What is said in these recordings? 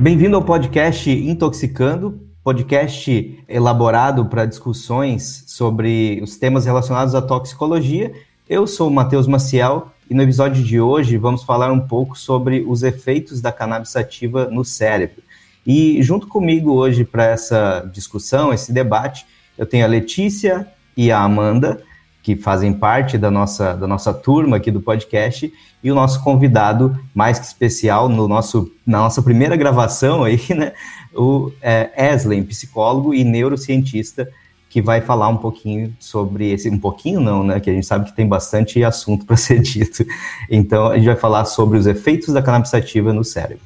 Bem-vindo ao podcast Intoxicando, podcast elaborado para discussões sobre os temas relacionados à toxicologia. Eu sou o Matheus Maciel e no episódio de hoje vamos falar um pouco sobre os efeitos da cannabis sativa no cérebro. E junto comigo hoje para essa discussão, esse debate, eu tenho a Letícia e a Amanda, que fazem parte da nossa, da nossa turma aqui do podcast, e o nosso convidado mais que especial no nosso, na nossa primeira gravação aí, né, o é, Eslen, psicólogo e neurocientista, que vai falar um pouquinho sobre esse, um pouquinho não, né, que a gente sabe que tem bastante assunto para ser dito. Então, a gente vai falar sobre os efeitos da cannabis no cérebro.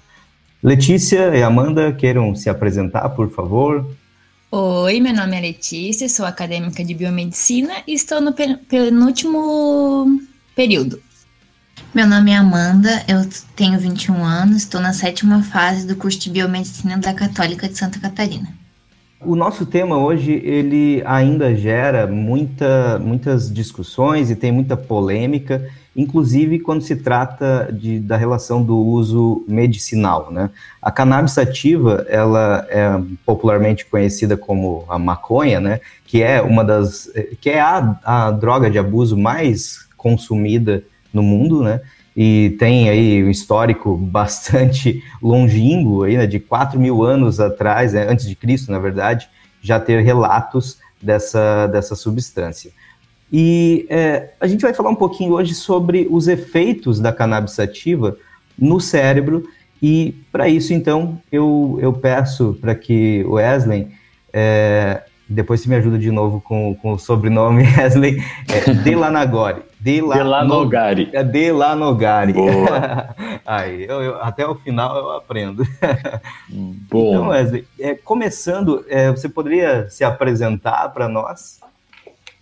Letícia e Amanda, queiram se apresentar, por favor? Oi, meu nome é Letícia, sou acadêmica de biomedicina e estou no penúltimo período. Meu nome é Amanda, eu tenho 21 anos, estou na sétima fase do curso de biomedicina da Católica de Santa Catarina. O nosso tema hoje ele ainda gera muita, muitas discussões e tem muita polêmica inclusive quando se trata de, da relação do uso medicinal. Né? A cannabis sativa, ela é popularmente conhecida como a maconha, né? que é uma das, que é a, a droga de abuso mais consumida no mundo, né? E tem aí um histórico bastante longínquo, aí, né? de 4 mil anos atrás, né? antes de Cristo, na verdade, já ter relatos dessa, dessa substância. E é, a gente vai falar um pouquinho hoje sobre os efeitos da cannabis sativa no cérebro. E para isso, então, eu, eu peço para que o Wesley, é, depois você me ajuda de novo com, com o sobrenome Wesley, é, Delanagori. Delanogari. É Delanogari. Boa. Aí, eu, eu, até o final eu aprendo. Boa. Então, Wesley, é, começando, é, você poderia se apresentar para nós?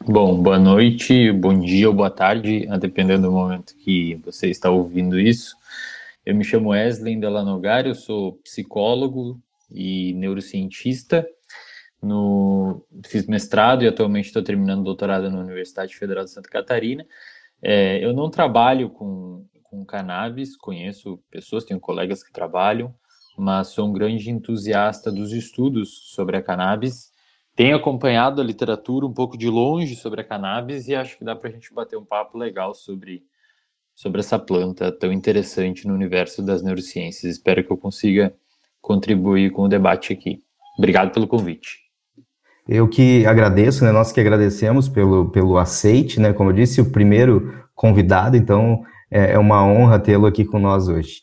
Bom, boa noite, bom dia ou boa tarde, dependendo do momento que você está ouvindo isso. Eu me chamo Wesley Delanogari, eu sou psicólogo e neurocientista. No, fiz mestrado e atualmente estou terminando doutorado na Universidade Federal de Santa Catarina. É, eu não trabalho com, com cannabis, conheço pessoas, tenho colegas que trabalham, mas sou um grande entusiasta dos estudos sobre a cannabis tenho acompanhado a literatura um pouco de longe sobre a cannabis e acho que dá para a gente bater um papo legal sobre, sobre essa planta tão interessante no universo das neurociências. Espero que eu consiga contribuir com o debate aqui. Obrigado pelo convite. Eu que agradeço, né? Nós que agradecemos pelo, pelo aceite, né? Como eu disse, o primeiro convidado, então é, é uma honra tê-lo aqui com nós hoje.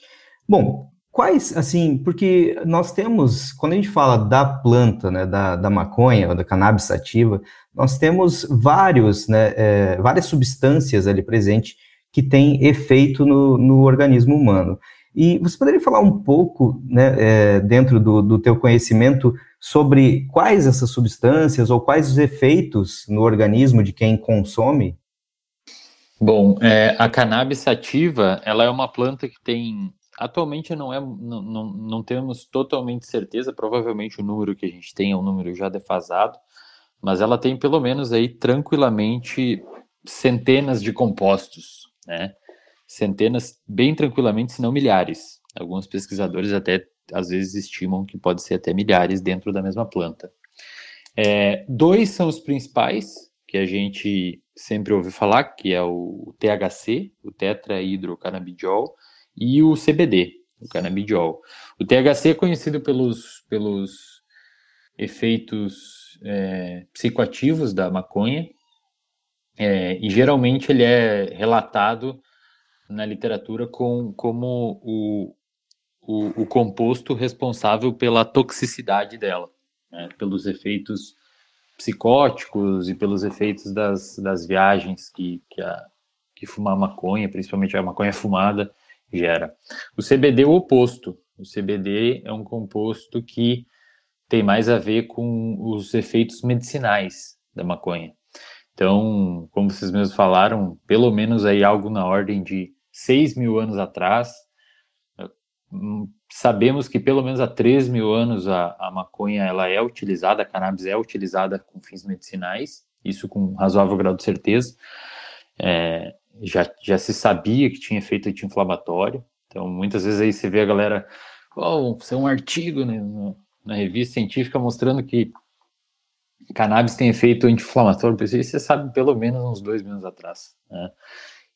Bom, Quais, assim, porque nós temos, quando a gente fala da planta, né, da, da maconha, ou da cannabis sativa, nós temos vários, né, é, várias substâncias ali presentes que têm efeito no, no organismo humano. E você poderia falar um pouco, né, é, dentro do, do teu conhecimento, sobre quais essas substâncias ou quais os efeitos no organismo de quem consome? Bom, é, a cannabis sativa, ela é uma planta que tem Atualmente não é, não, não, não temos totalmente certeza, provavelmente o número que a gente tem é um número já defasado, mas ela tem pelo menos aí tranquilamente centenas de compostos, né? Centenas, bem tranquilamente, se não milhares. Alguns pesquisadores até às vezes estimam que pode ser até milhares dentro da mesma planta. É, dois são os principais que a gente sempre ouve falar, que é o THC, o tetrahidrocannabidiol, e o CBD, o canabidiol. O THC é conhecido pelos, pelos efeitos é, psicoativos da maconha, é, e geralmente ele é relatado na literatura com, como o, o, o composto responsável pela toxicidade dela, né, pelos efeitos psicóticos e pelos efeitos das, das viagens que, que, a, que fumar maconha, principalmente a maconha fumada, gera. O CBD é o oposto. O CBD é um composto que tem mais a ver com os efeitos medicinais da maconha. Então, como vocês mesmos falaram, pelo menos aí algo na ordem de 6 mil anos atrás, sabemos que pelo menos há 3 mil anos a, a maconha ela é utilizada, a cannabis é utilizada com fins medicinais, isso com razoável grau de certeza. É, já, já se sabia que tinha efeito anti-inflamatório. Então, muitas vezes aí você vê a galera oh, ser um artigo né, na revista científica mostrando que cannabis tem efeito anti-inflamatório. Você sabe pelo menos uns dois meses atrás. Né?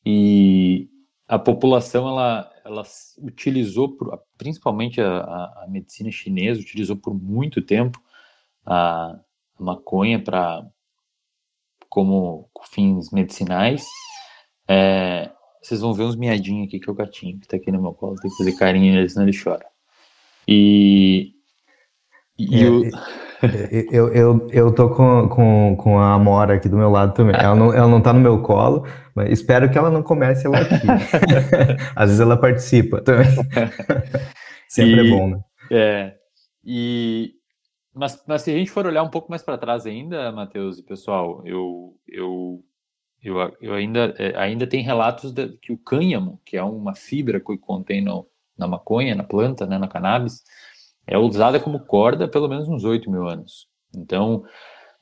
E a população, ela, ela utilizou, por, principalmente a, a, a, medicina chinesa, utilizou por muito tempo a, a maconha para como fins medicinais. É, vocês vão ver uns miadinhos aqui, que é o gatinho que tá aqui no meu colo, tem que fazer carinho senão ele chora. E. e é, o... eu, eu, eu tô com, com, com a Amora aqui do meu lado também. Ela não, ela não tá no meu colo, mas espero que ela não comece ela aqui. Às vezes ela participa também. Sempre é e, é bom, né? É. E, mas, mas se a gente for olhar um pouco mais para trás ainda, Matheus e pessoal, eu, eu, eu, eu ainda, é, ainda tem relatos de, que o cânhamo, que é uma fibra que contém no, na maconha, na planta, né, na cannabis, é usada como corda há pelo menos uns 8 mil anos. Então,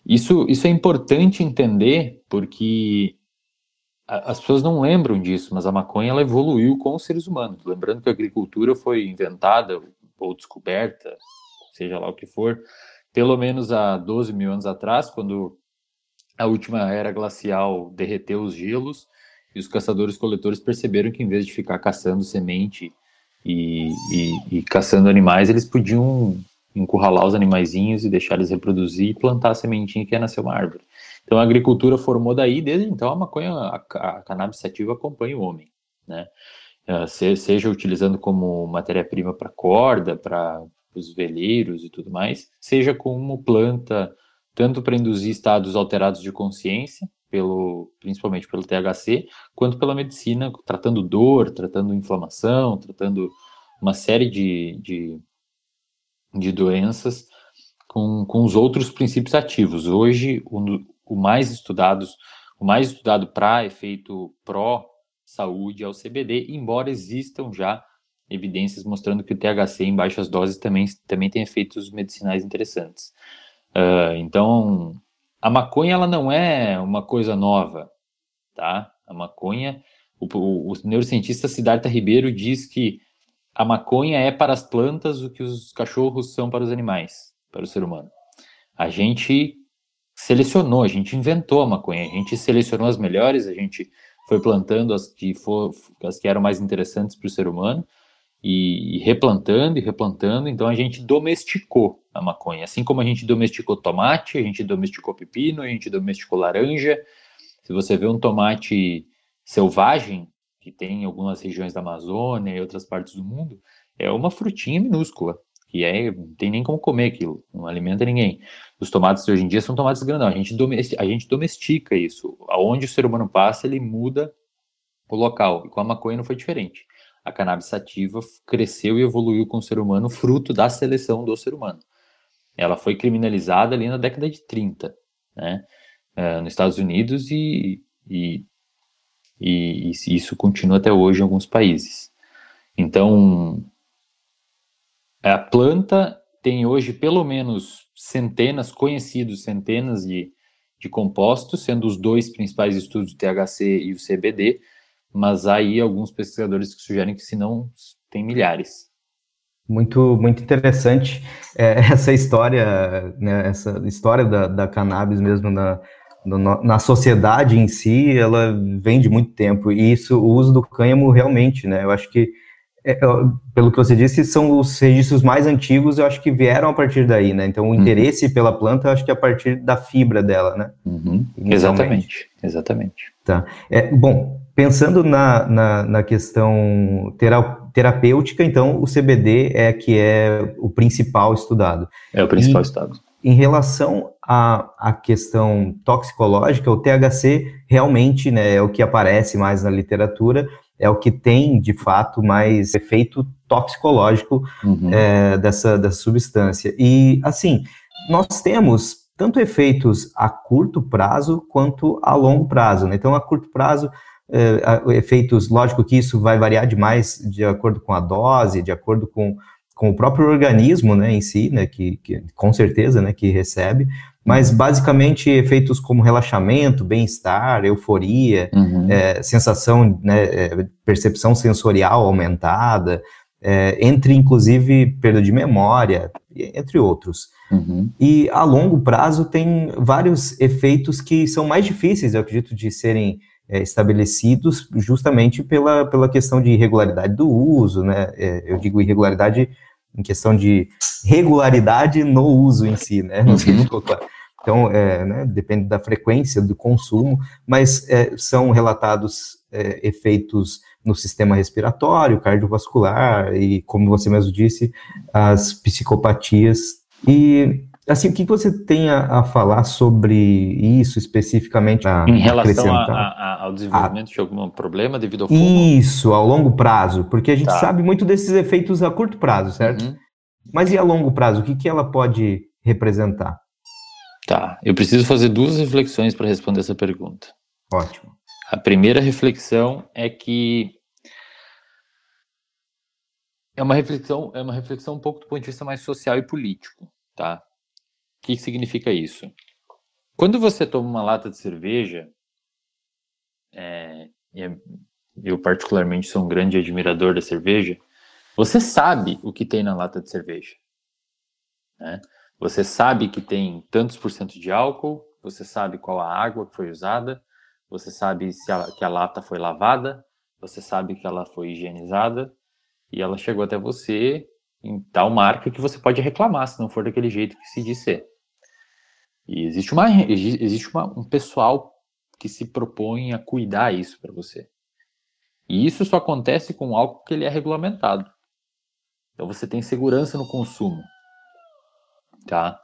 isso, isso é importante entender porque as pessoas não lembram disso, mas a maconha ela evoluiu com os seres humanos. Lembrando que a agricultura foi inventada ou descoberta, seja lá o que for, pelo menos há 12 mil anos atrás, quando a última era glacial derreteu os gelos e os caçadores-coletores perceberam que em vez de ficar caçando semente e, e, e, caçando animais, eles podiam encurralar os animaizinhos e deixar eles reproduzir e plantar a sementinha que ia nascer uma árvore. Então a agricultura formou daí, desde então a maconha, a, a cannabis sativa acompanha o homem, né? Uh, se, seja utilizando como matéria-prima para corda, para os veleiros e tudo mais, seja como planta tanto para induzir estados alterados de consciência, pelo, principalmente pelo THC, quanto pela medicina, tratando dor, tratando inflamação, tratando uma série de, de, de doenças com, com os outros princípios ativos. Hoje, o, o mais estudados, o mais estudado para efeito pró-saúde é o CBD, embora existam já evidências mostrando que o THC em baixas doses também, também tem efeitos medicinais interessantes. Uh, então, a maconha ela não é uma coisa nova, tá? A maconha, o, o, o neurocientista Siddhartha Ribeiro diz que a maconha é para as plantas o que os cachorros são para os animais, para o ser humano. A gente selecionou, a gente inventou a maconha, a gente selecionou as melhores, a gente foi plantando as que, for, as que eram mais interessantes para o ser humano, e, e replantando e replantando, então a gente domesticou a maconha. Assim como a gente domesticou tomate, a gente domesticou pepino, a gente domesticou laranja. Se você vê um tomate selvagem, que tem em algumas regiões da Amazônia e outras partes do mundo, é uma frutinha minúscula, que é, não tem nem como comer aquilo, não alimenta ninguém. Os tomates hoje em dia são tomates grandão, a gente, domestica, a gente domestica isso. Aonde o ser humano passa, ele muda o local. E com a maconha não foi diferente a cannabis sativa cresceu e evoluiu com o ser humano fruto da seleção do ser humano. Ela foi criminalizada ali na década de 30, né, uh, nos Estados Unidos e, e, e, e isso continua até hoje em alguns países. Então, a planta tem hoje pelo menos centenas, conhecidos centenas de, de compostos, sendo os dois principais estudos o THC e o CBD, mas há aí alguns pesquisadores que sugerem que se não, tem milhares. Muito, muito interessante é, essa história, né, essa história da, da cannabis mesmo na, na sociedade em si, ela vem de muito tempo, e isso, o uso do cânhamo realmente, né, eu acho que, é, pelo que você disse, são os registros mais antigos, eu acho que vieram a partir daí, né, então o uhum. interesse pela planta, eu acho que é a partir da fibra dela, né. Uhum. Exatamente, exatamente. Tá, é, bom, Pensando na, na, na questão terapêutica, então o CBD é que é o principal estudado. É o principal e, estudado. Em relação à, à questão toxicológica, o THC realmente né, é o que aparece mais na literatura, é o que tem, de fato, mais efeito toxicológico uhum. é, dessa, dessa substância. E, assim, nós temos tanto efeitos a curto prazo quanto a longo prazo. Né? Então, a curto prazo, uh, efeitos, lógico que isso vai variar demais de acordo com a dose, de acordo com, com o próprio organismo, né, em si, né, que, que com certeza, né, que recebe, mas basicamente efeitos como relaxamento, bem-estar, euforia, uhum. é, sensação, né, percepção sensorial aumentada, é, entre inclusive perda de memória, entre outros. Uhum. E a longo prazo tem vários efeitos que são mais difíceis, eu acredito, de serem é, estabelecidos justamente pela, pela questão de irregularidade do uso, né? É, eu digo irregularidade em questão de regularidade no uso em si, né? Não sei, claro. Então, é, né, depende da frequência do consumo, mas é, são relatados é, efeitos no sistema respiratório, cardiovascular e, como você mesmo disse, as psicopatias. E, assim, o que você tem a, a falar sobre isso especificamente? em relação a, a, ao desenvolvimento de algum problema devido ao fumo? Isso, ao longo prazo, porque a gente tá. sabe muito desses efeitos a curto prazo, certo? Uhum. Mas e a longo prazo, o que, que ela pode representar? Tá, eu preciso fazer duas reflexões para responder essa pergunta. Ótimo. A primeira reflexão é que é uma reflexão, é uma reflexão um pouco do ponto de vista mais social e político, tá? O que significa isso? Quando você toma uma lata de cerveja, é, é, eu particularmente sou um grande admirador da cerveja, você sabe o que tem na lata de cerveja, né? Você sabe que tem tantos por cento de álcool, você sabe qual a água que foi usada, você sabe se a, que a lata foi lavada, você sabe que ela foi higienizada e ela chegou até você em tal marca que você pode reclamar se não for daquele jeito que se diz ser. E existe, uma, existe uma, um pessoal que se propõe a cuidar isso para você. E isso só acontece com algo que ele é regulamentado. Então você tem segurança no consumo, tá?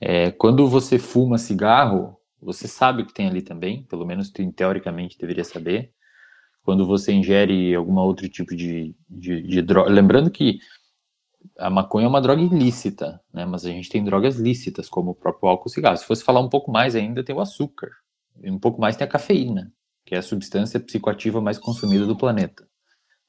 É, quando você fuma cigarro, você sabe o que tem ali também, pelo menos teoricamente deveria saber. Quando você ingere algum outro tipo de, de, de droga. Lembrando que a maconha é uma droga ilícita, né? Mas a gente tem drogas lícitas, como o próprio álcool e cigarro. Se fosse falar um pouco mais ainda, tem o açúcar. E um pouco mais tem a cafeína, que é a substância psicoativa mais consumida do planeta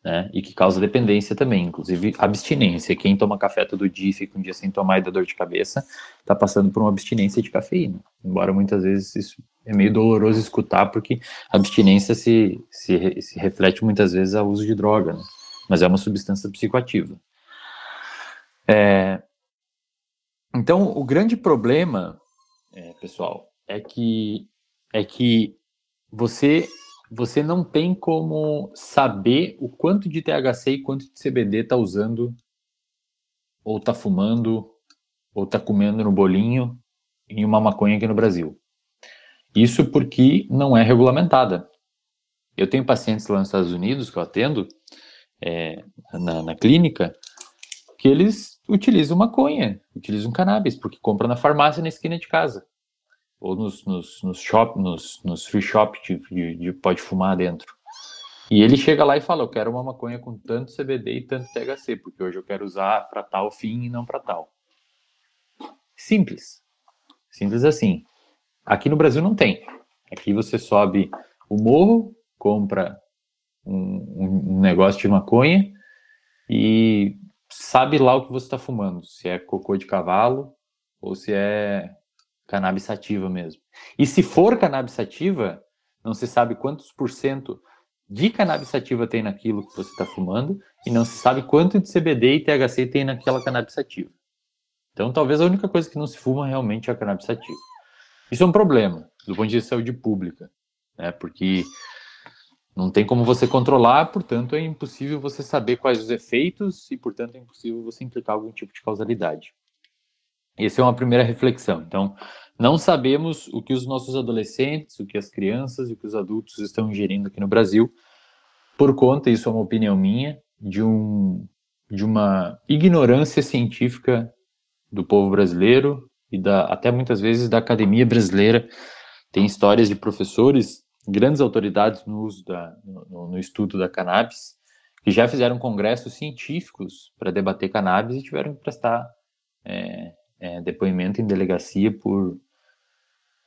né? E que causa dependência também, inclusive abstinência. Quem toma café todo dia e fica um dia sem tomar e dá dor de cabeça, está passando por uma abstinência de cafeína. Embora muitas vezes isso é meio doloroso escutar, porque a abstinência se, se, se reflete muitas vezes ao uso de droga, né? Mas é uma substância psicoativa. É... Então, o grande problema, é, pessoal, é que é que você você não tem como saber o quanto de THC e quanto de CBD está usando, ou está fumando, ou está comendo no bolinho em uma maconha aqui no Brasil. Isso porque não é regulamentada. Eu tenho pacientes lá nos Estados Unidos que eu atendo é, na, na clínica que eles utilizam maconha, utilizam cannabis, porque compram na farmácia na esquina de casa ou nos, nos, nos, shop, nos, nos free shop de, de, de, pode fumar dentro. E ele chega lá e fala: Eu quero uma maconha com tanto CBD e tanto THC, porque hoje eu quero usar para tal fim e não para tal. Simples. Simples assim. Aqui no Brasil não tem. Aqui você sobe o morro, compra um, um negócio de maconha e sabe lá o que você está fumando. Se é cocô de cavalo ou se é cannabis sativa mesmo. E se for cannabis sativa, não se sabe quantos por cento de cannabis sativa tem naquilo que você está fumando e não se sabe quanto de CBD e THC tem naquela cannabis sativa. Então, talvez a única coisa que não se fuma realmente é a cannabis sativa. Isso é um problema do ponto de vista de saúde pública, né? Porque não tem como você controlar, portanto, é impossível você saber quais os efeitos e, portanto, é impossível você implicar algum tipo de causalidade. Essa é uma primeira reflexão. Então, não sabemos o que os nossos adolescentes, o que as crianças e o que os adultos estão ingerindo aqui no Brasil, por conta, isso é uma opinião minha, de, um, de uma ignorância científica do povo brasileiro e da, até muitas vezes da academia brasileira. Tem histórias de professores, grandes autoridades no uso da, no, no estudo da cannabis, que já fizeram congressos científicos para debater cannabis e tiveram que prestar é, é, depoimento em delegacia por.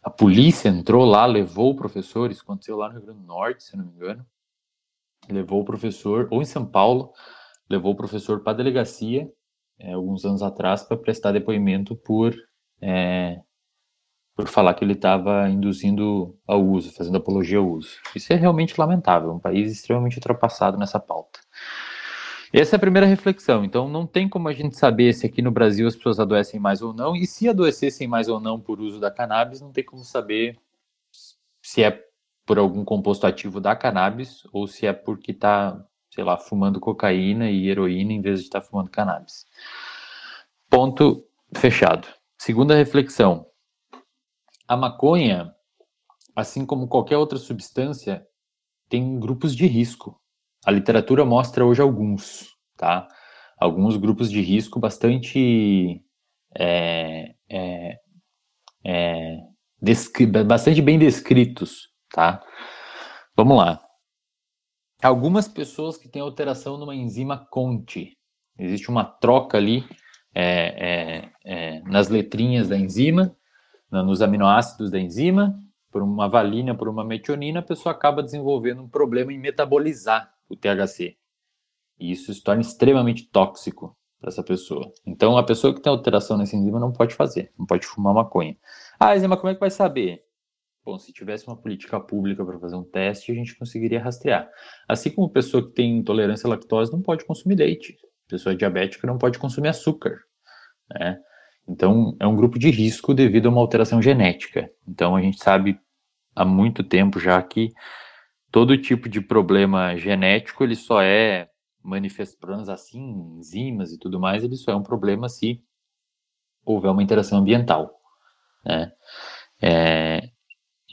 A polícia entrou lá, levou o professor, isso aconteceu lá no Rio Grande do Norte, se não me engano. Levou o professor, ou em São Paulo, levou o professor para a delegacia, é, alguns anos atrás, para prestar depoimento por, é, por falar que ele estava induzindo ao uso, fazendo apologia ao uso. Isso é realmente lamentável, um país extremamente ultrapassado nessa pauta. Essa é a primeira reflexão. Então, não tem como a gente saber se aqui no Brasil as pessoas adoecem mais ou não, e se adoecessem mais ou não por uso da cannabis, não tem como saber se é por algum composto ativo da cannabis ou se é porque está, sei lá, fumando cocaína e heroína em vez de estar tá fumando cannabis. Ponto fechado. Segunda reflexão. A maconha, assim como qualquer outra substância, tem grupos de risco. A literatura mostra hoje alguns, tá? Alguns grupos de risco bastante é, é, é, bastante bem descritos, tá? Vamos lá. Algumas pessoas que têm alteração numa enzima CONTE, existe uma troca ali é, é, é, nas letrinhas da enzima, nos aminoácidos da enzima, por uma valina, por uma metionina, a pessoa acaba desenvolvendo um problema em metabolizar o THC. E isso se torna extremamente tóxico para essa pessoa. Então, a pessoa que tem alteração nessa enzima não pode fazer, não pode fumar maconha. Ah, enzima, como é que vai saber? Bom, se tivesse uma política pública para fazer um teste, a gente conseguiria rastrear. Assim como pessoa que tem intolerância à lactose não pode consumir leite. Pessoa diabética não pode consumir açúcar. Né? Então, é um grupo de risco devido a uma alteração genética. Então, a gente sabe há muito tempo já que todo tipo de problema genético ele só é manifestando assim, enzimas e tudo mais, ele só é um problema se houver uma interação ambiental, né? É,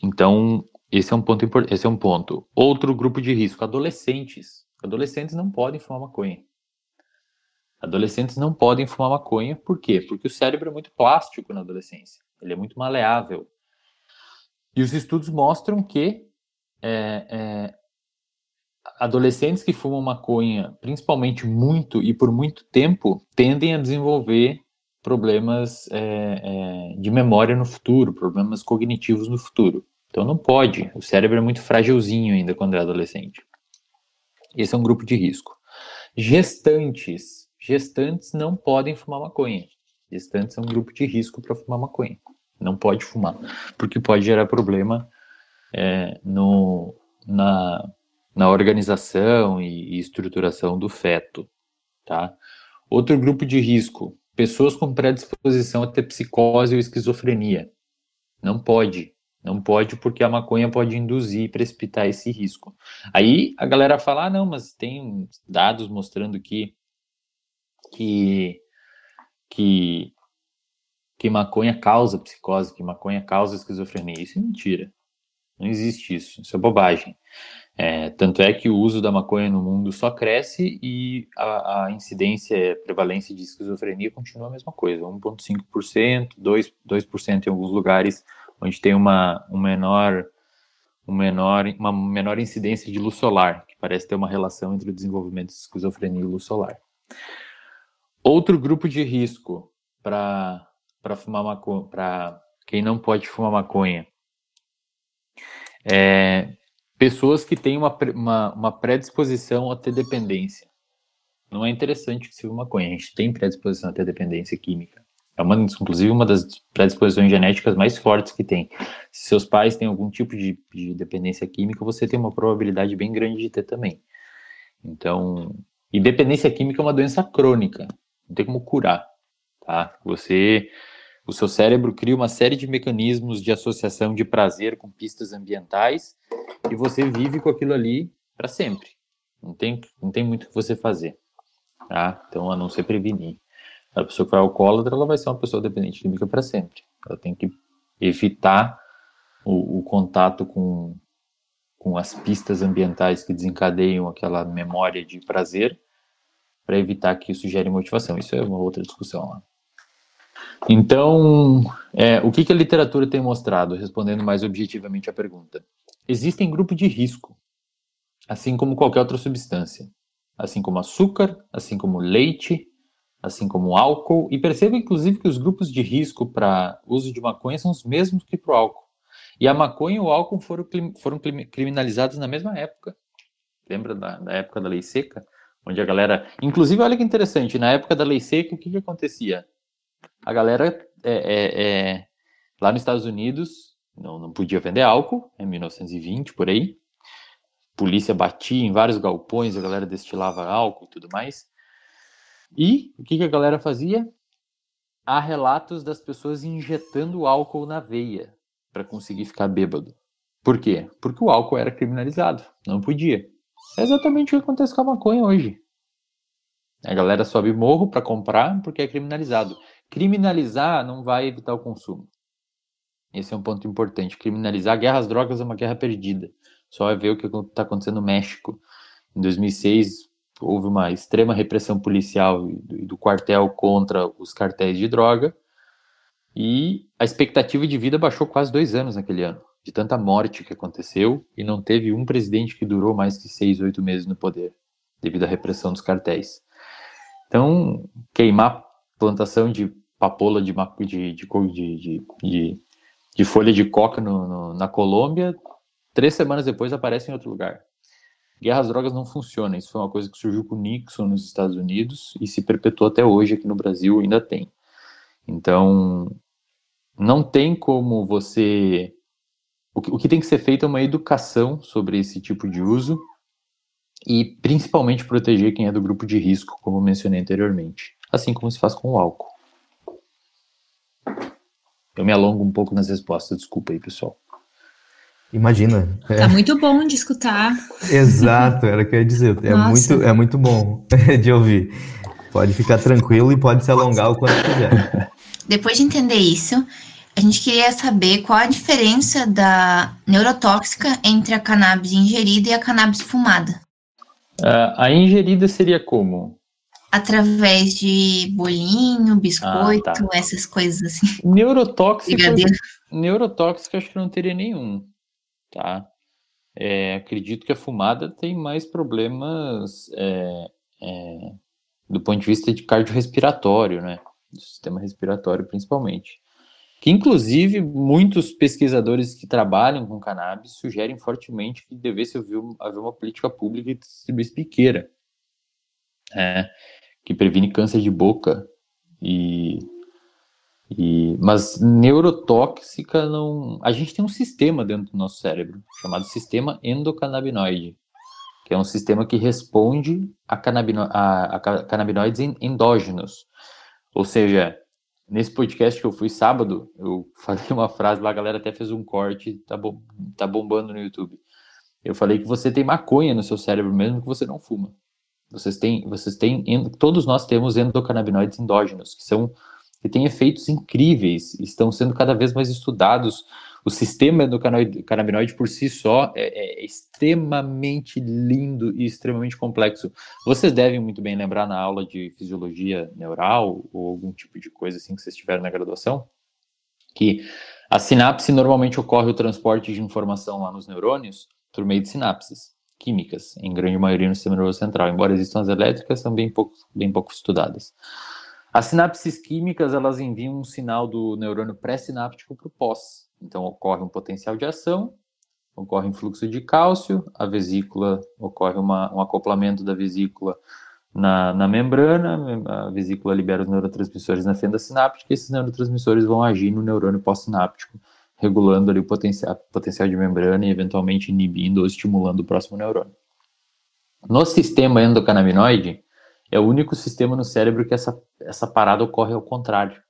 então esse é um ponto esse é um ponto. Outro grupo de risco, adolescentes. Adolescentes não podem fumar maconha. Adolescentes não podem fumar maconha, por quê? Porque o cérebro é muito plástico na adolescência, ele é muito maleável. E os estudos mostram que é, é, adolescentes que fumam maconha, principalmente muito e por muito tempo, tendem a desenvolver problemas é, é, de memória no futuro, problemas cognitivos no futuro. Então não pode, o cérebro é muito frágilzinho ainda quando é adolescente. Esse é um grupo de risco. Gestantes. Gestantes não podem fumar maconha. Gestantes é um grupo de risco para fumar maconha. Não pode fumar, porque pode gerar problema é, no, na, na organização e, e estruturação do feto, tá? Outro grupo de risco, pessoas com predisposição a ter psicose ou esquizofrenia. Não pode, não pode porque a maconha pode induzir e precipitar esse risco. Aí a galera fala, ah, não, mas tem dados mostrando que que que que maconha causa psicose, que maconha causa esquizofrenia. Isso é mentira. Não existe isso. Isso é bobagem. É, tanto é que o uso da maconha no mundo só cresce e a, a incidência, a prevalência de esquizofrenia continua a mesma coisa, 1,5%, 2%, 2% em alguns lugares onde tem uma, um menor, um menor, uma menor incidência de luz solar, que parece ter uma relação entre o desenvolvimento de esquizofrenia e luz solar. Outro grupo de risco para fumar maconha, para quem não pode fumar maconha, é, pessoas que têm uma, uma, uma, predisposição a ter dependência. Não é interessante que se uma maconha, a gente tem predisposição a ter dependência química. É uma, inclusive uma das predisposições genéticas mais fortes que tem. Se seus pais têm algum tipo de, de dependência química, você tem uma probabilidade bem grande de ter também. Então, e dependência química é uma doença crônica, não tem como curar, tá? Você o seu cérebro cria uma série de mecanismos de associação de prazer com pistas ambientais e você vive com aquilo ali para sempre. Não tem, não tem muito o que você fazer. Tá? Então, a não ser prevenir. A pessoa que vai alcoólatra, ela vai ser uma pessoa dependente química para sempre. Ela tem que evitar o, o contato com, com as pistas ambientais que desencadeiam aquela memória de prazer para evitar que isso gere motivação. Isso é uma outra discussão lá. Então, é, o que, que a literatura tem mostrado, respondendo mais objetivamente à pergunta? Existem grupos de risco, assim como qualquer outra substância, assim como açúcar, assim como leite, assim como álcool, e perceba inclusive que os grupos de risco para uso de maconha são os mesmos que para o álcool. E a maconha e o álcool foram, foram criminalizados na mesma época. Lembra da, da época da lei seca? Onde a galera. Inclusive, olha que interessante, na época da lei seca, o que, que acontecia? a galera é, é, é, lá nos Estados Unidos não, não podia vender álcool, em 1920 por aí. polícia batia em vários galpões, a galera destilava álcool e tudo mais. E o que, que a galera fazia? Há relatos das pessoas injetando álcool na veia para conseguir ficar bêbado. Por quê? Porque o álcool era criminalizado, não podia. É exatamente o que acontece com a maconha hoje. A galera sobe morro para comprar porque é criminalizado. Criminalizar não vai evitar o consumo. Esse é um ponto importante. Criminalizar a guerra às drogas é uma guerra perdida. Só é ver o que está acontecendo no México. Em 2006, houve uma extrema repressão policial e do quartel contra os cartéis de droga. E a expectativa de vida baixou quase dois anos naquele ano, de tanta morte que aconteceu, e não teve um presidente que durou mais que seis, oito meses no poder, devido à repressão dos cartéis. Então, queimar plantação de papoula de, de, de, de, de folha de coca no, no, na Colômbia, três semanas depois aparece em outro lugar. Guerra às drogas não funciona. Isso foi uma coisa que surgiu com Nixon nos Estados Unidos e se perpetuou até hoje aqui no Brasil, ainda tem. Então, não tem como você. O que, o que tem que ser feito é uma educação sobre esse tipo de uso e principalmente proteger quem é do grupo de risco, como mencionei anteriormente, assim como se faz com o álcool. Eu me alongo um pouco nas respostas, desculpa aí, pessoal. Imagina. É. Tá muito bom de escutar. Exato, era o que eu ia dizer. É muito, é muito bom de ouvir. Pode ficar tranquilo e pode se alongar o quanto quiser. Depois de entender isso, a gente queria saber qual a diferença da neurotóxica entre a cannabis ingerida e a cannabis fumada. Uh, a ingerida seria como? Através de bolinho, biscoito, ah, tá. essas coisas assim. Neurotóxica, neurotóxica acho que não teria nenhum tá? É, acredito que a fumada tem mais problemas é, é, do ponto de vista de cardiorrespiratório, né? Do sistema respiratório, principalmente. Que, inclusive, muitos pesquisadores que trabalham com cannabis sugerem fortemente que devesse haver uma política pública de distribuição piqueira, é, que previne câncer de boca e e, mas neurotóxica não. A gente tem um sistema dentro do nosso cérebro chamado sistema endocannabinoide, que é um sistema que responde a, canabino, a, a canabinoides endógenos. Ou seja, nesse podcast que eu fui sábado, eu falei uma frase lá, a galera até fez um corte, tá, bom, tá bombando no YouTube. Eu falei que você tem maconha no seu cérebro mesmo que você não fuma. Vocês têm, vocês têm, todos nós temos endocannabinoides endógenos, que são que tem efeitos incríveis, estão sendo cada vez mais estudados. O sistema endocannabinoide por si só é, é, extremamente lindo e extremamente complexo. Vocês devem muito bem lembrar na aula de fisiologia neural ou algum tipo de coisa assim que vocês tiveram na graduação, que a sinapse normalmente ocorre o transporte de informação lá nos neurônios por meio de sinapses químicas, em grande maioria no sistema nervoso central, embora existam as elétricas, são bem pouco, bem pouco estudadas. As sinapses químicas, elas enviam um sinal do neurônio pré-sináptico para o pós. Então, ocorre um potencial de ação, ocorre um fluxo de cálcio, a vesícula, ocorre uma, um acoplamento da vesícula na, na, membrana, a vesícula libera os neurotransmissores na fenda sináptica, e esses neurotransmissores vão agir no neurônio pós-sináptico, regulando ali o potencial, potencial de membrana e eventualmente inibindo ou estimulando o próximo neurônio. No sistema endocannabinoide, é o único sistema no cérebro que essa, essa parada ocorre ao contrário.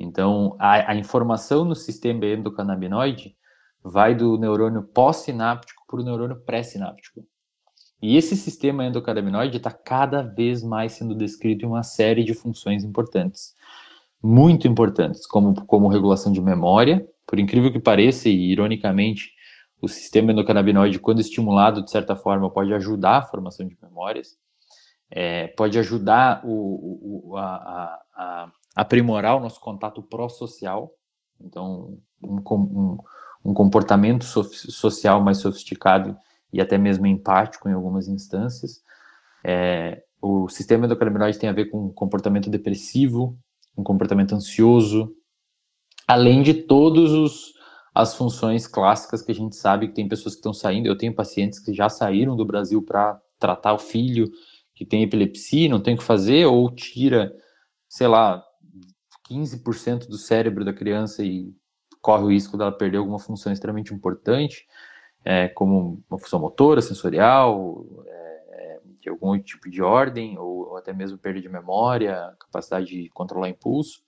Então, a, a informação no sistema endocannabinoide vai do neurônio pós-sináptico para o neurônio pré-sináptico. E esse sistema endocannabinoide está cada vez mais sendo descrito em uma série de funções importantes. Muito importantes, como, como regulação de memória. Por incrível que pareça, e ironicamente, o sistema endocannabinoide, quando estimulado de certa forma, pode ajudar a formação de memórias é, pode ajudar o, o a, a, a, aprimorar o nosso contato pró-social, então um, um, um comportamento so, social mais sofisticado e até mesmo empático em algumas instâncias. É, o sistema endocannabinoide tem a ver com comportamento depressivo, um comportamento ansioso, além de todos os as funções clássicas que a gente sabe que tem pessoas que estão saindo. Eu tenho pacientes que já saíram do Brasil para tratar o filho que tem epilepsia, não tem o que fazer, ou tira, sei lá, 15% do cérebro da criança e corre o risco dela perder alguma função extremamente importante. é, como uma função motora, sensorial, é, de algum tipo de ordem, ou, ou, até mesmo perda de memória, capacidade de controlar impulso.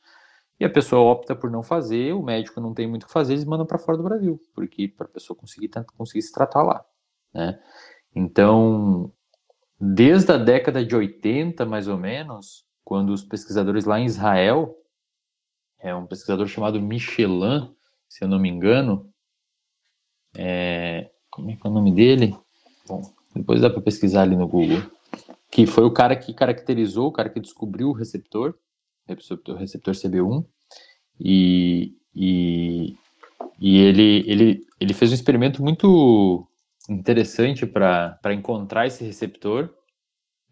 E a pessoa opta por não fazer, o médico não tem muito o que fazer, eles mandam para fora do Brasil, porque para a pessoa conseguir, conseguir se tratar lá. Né? Então, desde a década de 80, mais ou menos, quando os pesquisadores lá em Israel, é um pesquisador chamado Michelin, se eu não me engano, é, como é que é o nome dele? Bom, depois dá para pesquisar ali no Google. Que foi o cara que caracterizou, o cara que descobriu o receptor, receptor, receptor CB1, e, e, e ele, ele, ele fez um experimento muito interessante para encontrar esse receptor.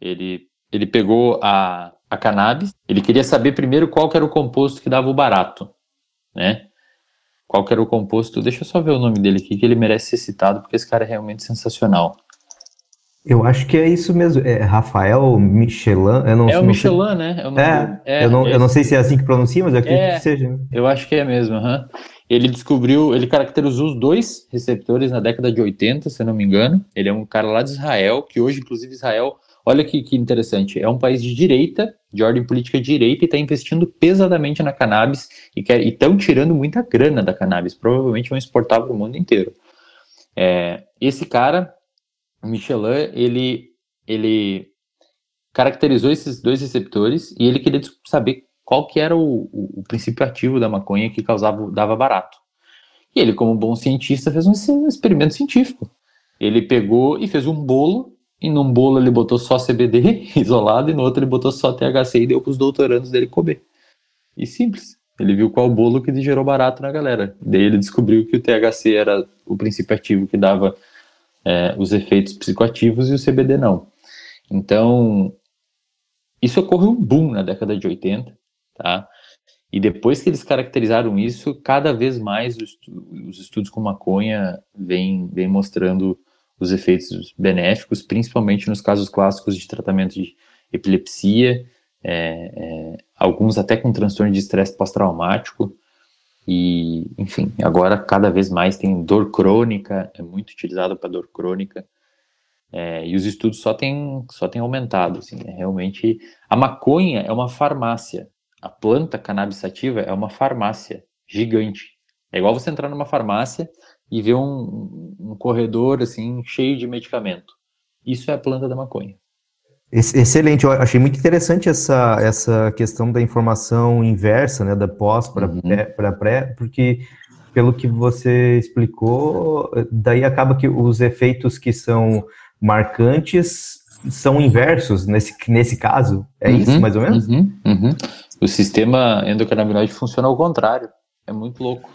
Ele, ele pegou a, a cannabis, ele queria saber primeiro qual era o composto que dava o barato, né? Qual era o composto, deixa eu só ver o nome dele aqui, que ele merece ser citado, porque esse cara é realmente sensacional. Eu acho que é isso mesmo. É Rafael Michelin. Eu não, é o não Michelin, sei... né? É, é, eu, não, eu não sei se é assim que pronuncia, mas eu acredito é, que seja. Eu acho que é mesmo. Uhum. Ele descobriu, ele caracterizou os dois receptores na década de 80, se eu não me engano. Ele é um cara lá de Israel, que hoje, inclusive, Israel, olha que, que interessante, é um país de direita, de ordem política de direita, e está investindo pesadamente na cannabis e estão tirando muita grana da cannabis. Provavelmente vão exportar para o mundo inteiro. É, esse cara Michelin, ele, ele caracterizou esses dois receptores e ele queria saber qual que era o, o, o princípio ativo da maconha que causava, dava barato. E ele, como bom cientista, fez um experimento científico. Ele pegou e fez um bolo, e num bolo ele botou só CBD isolado, e no outro ele botou só THC e deu para os doutorandos dele comer. E simples. Ele viu qual bolo que gerou barato na galera. Daí ele descobriu que o THC era o princípio ativo que dava é, os efeitos psicoativos e o CBD não. Então, isso ocorreu um boom na década de 80, tá? E depois que eles caracterizaram isso, cada vez mais os, os estudos com maconha vêm vem mostrando os efeitos benéficos, principalmente nos casos clássicos de tratamento de epilepsia, é, é, alguns até com transtorno de estresse pós-traumático. E, enfim, agora cada vez mais tem dor crônica, é muito utilizado para dor crônica. É, e os estudos só têm só tem aumentado, assim, é realmente a maconha é uma farmácia, a planta cannabis sativa é uma farmácia gigante. É igual você entrar numa farmácia e ver um, um corredor assim cheio de medicamento. Isso é a planta da maconha. Excelente, eu achei muito interessante essa, essa questão da informação inversa, né, da pós para uhum. pré, pré, porque pelo que você explicou, daí acaba que os efeitos que são marcantes são inversos nesse, nesse caso, é uhum, isso mais ou menos? Uhum, uhum. o sistema endocannabinoide funciona ao contrário, é muito louco.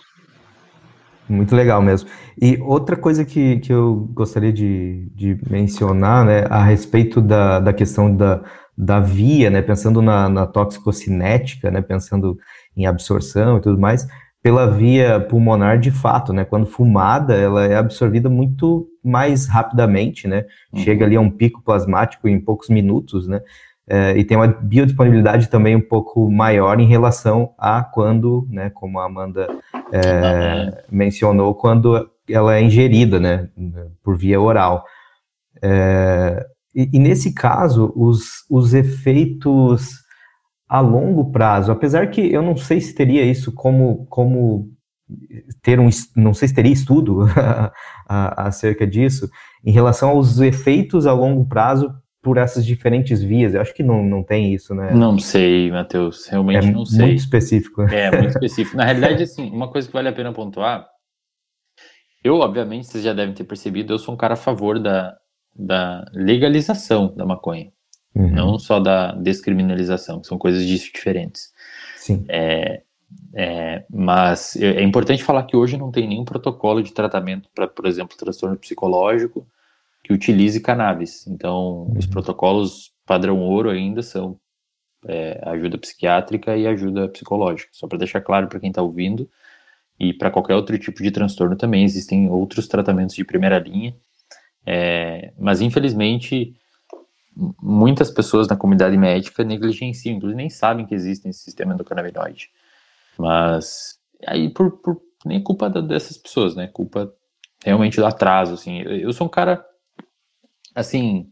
Muito legal mesmo. E outra coisa que, que eu gostaria de, de mencionar, né, a respeito da, da questão da, da via, né, pensando na, na toxicocinética, né, pensando em absorção e tudo mais, pela via pulmonar de fato, né, quando fumada, ela é absorvida muito mais rapidamente, né, uhum. chega ali a um pico plasmático em poucos minutos, né, é, e tem uma biodisponibilidade também um pouco maior em relação a quando, né, como a Amanda é, mencionou, quando ela é ingerida, né, por via oral. É, e, e, nesse caso, os, os efeitos a longo prazo, apesar que eu não sei se teria isso como, como ter um, não sei se teria estudo acerca disso, em relação aos efeitos a longo prazo por essas diferentes vias. Eu acho que não, não tem isso, né? Não sei, Matheus. Realmente é não sei. Muito específico. É, muito específico. Na realidade, assim, uma coisa que vale a pena pontuar. Eu, obviamente, vocês já devem ter percebido, eu sou um cara a favor da, da legalização da maconha. Uhum. Não só da descriminalização, que são coisas diferentes. Sim. É, é, mas é, é importante falar que hoje não tem nenhum protocolo de tratamento para, por exemplo, transtorno psicológico que utilize cannabis. Então, uhum. os protocolos padrão ouro ainda são é, ajuda psiquiátrica e ajuda psicológica. Só para deixar claro para quem está ouvindo e para qualquer outro tipo de transtorno também existem outros tratamentos de primeira linha. É, mas infelizmente muitas pessoas na comunidade médica negligenciam, inclusive nem sabem que existe esse sistema endocannabinoide. Mas aí por, por nem culpa dessas pessoas, né? Culpa realmente do atraso, assim. Eu sou um cara, assim,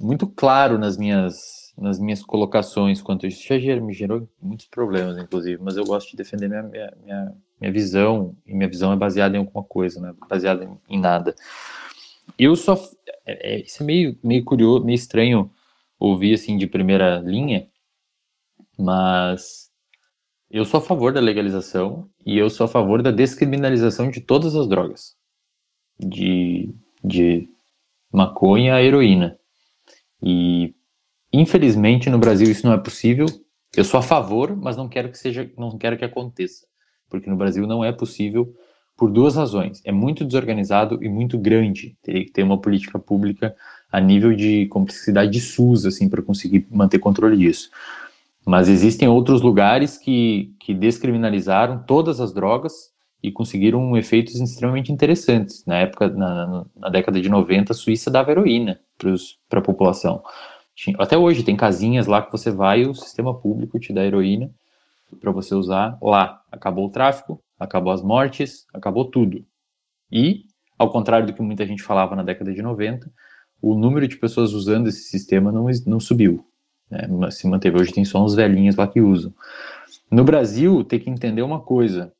muito claro nas minhas, nas minhas colocações quanto isso. Já me gerou muitos problemas, inclusive, mas eu gosto de defender minha, minha, minha, minha visão, e minha visão é baseada em alguma coisa, né? Baseada em, em nada. Eu só... É, é, isso é meio, meio curioso, meio estranho ouvir, assim, de primeira linha, mas eu sou a favor da legalização e eu sou a favor da descriminalização de todas as drogas de, de maconha a heroína. E infelizmente no Brasil isso não é possível. Eu sou a favor, mas não quero que seja, não quero que aconteça, porque no Brasil não é possível por duas razões. É muito desorganizado e muito grande. Teria que ter uma política pública a nível de complexidade de SUS assim para conseguir manter controle disso. Mas existem outros lugares que, que descriminalizaram todas as drogas e conseguiram efeitos extremamente interessantes. Na época, na, na década de 90, a Suíça dava heroína para a população. Até hoje tem casinhas lá que você vai e o sistema público te dá heroína para você usar lá. Acabou o tráfico, acabou as mortes, acabou tudo. E, ao contrário do que muita gente falava na década de 90, o número de pessoas usando esse sistema não, não subiu. Né? Se manteve. Hoje tem só uns velhinhos lá que usam. No Brasil, tem que entender uma coisa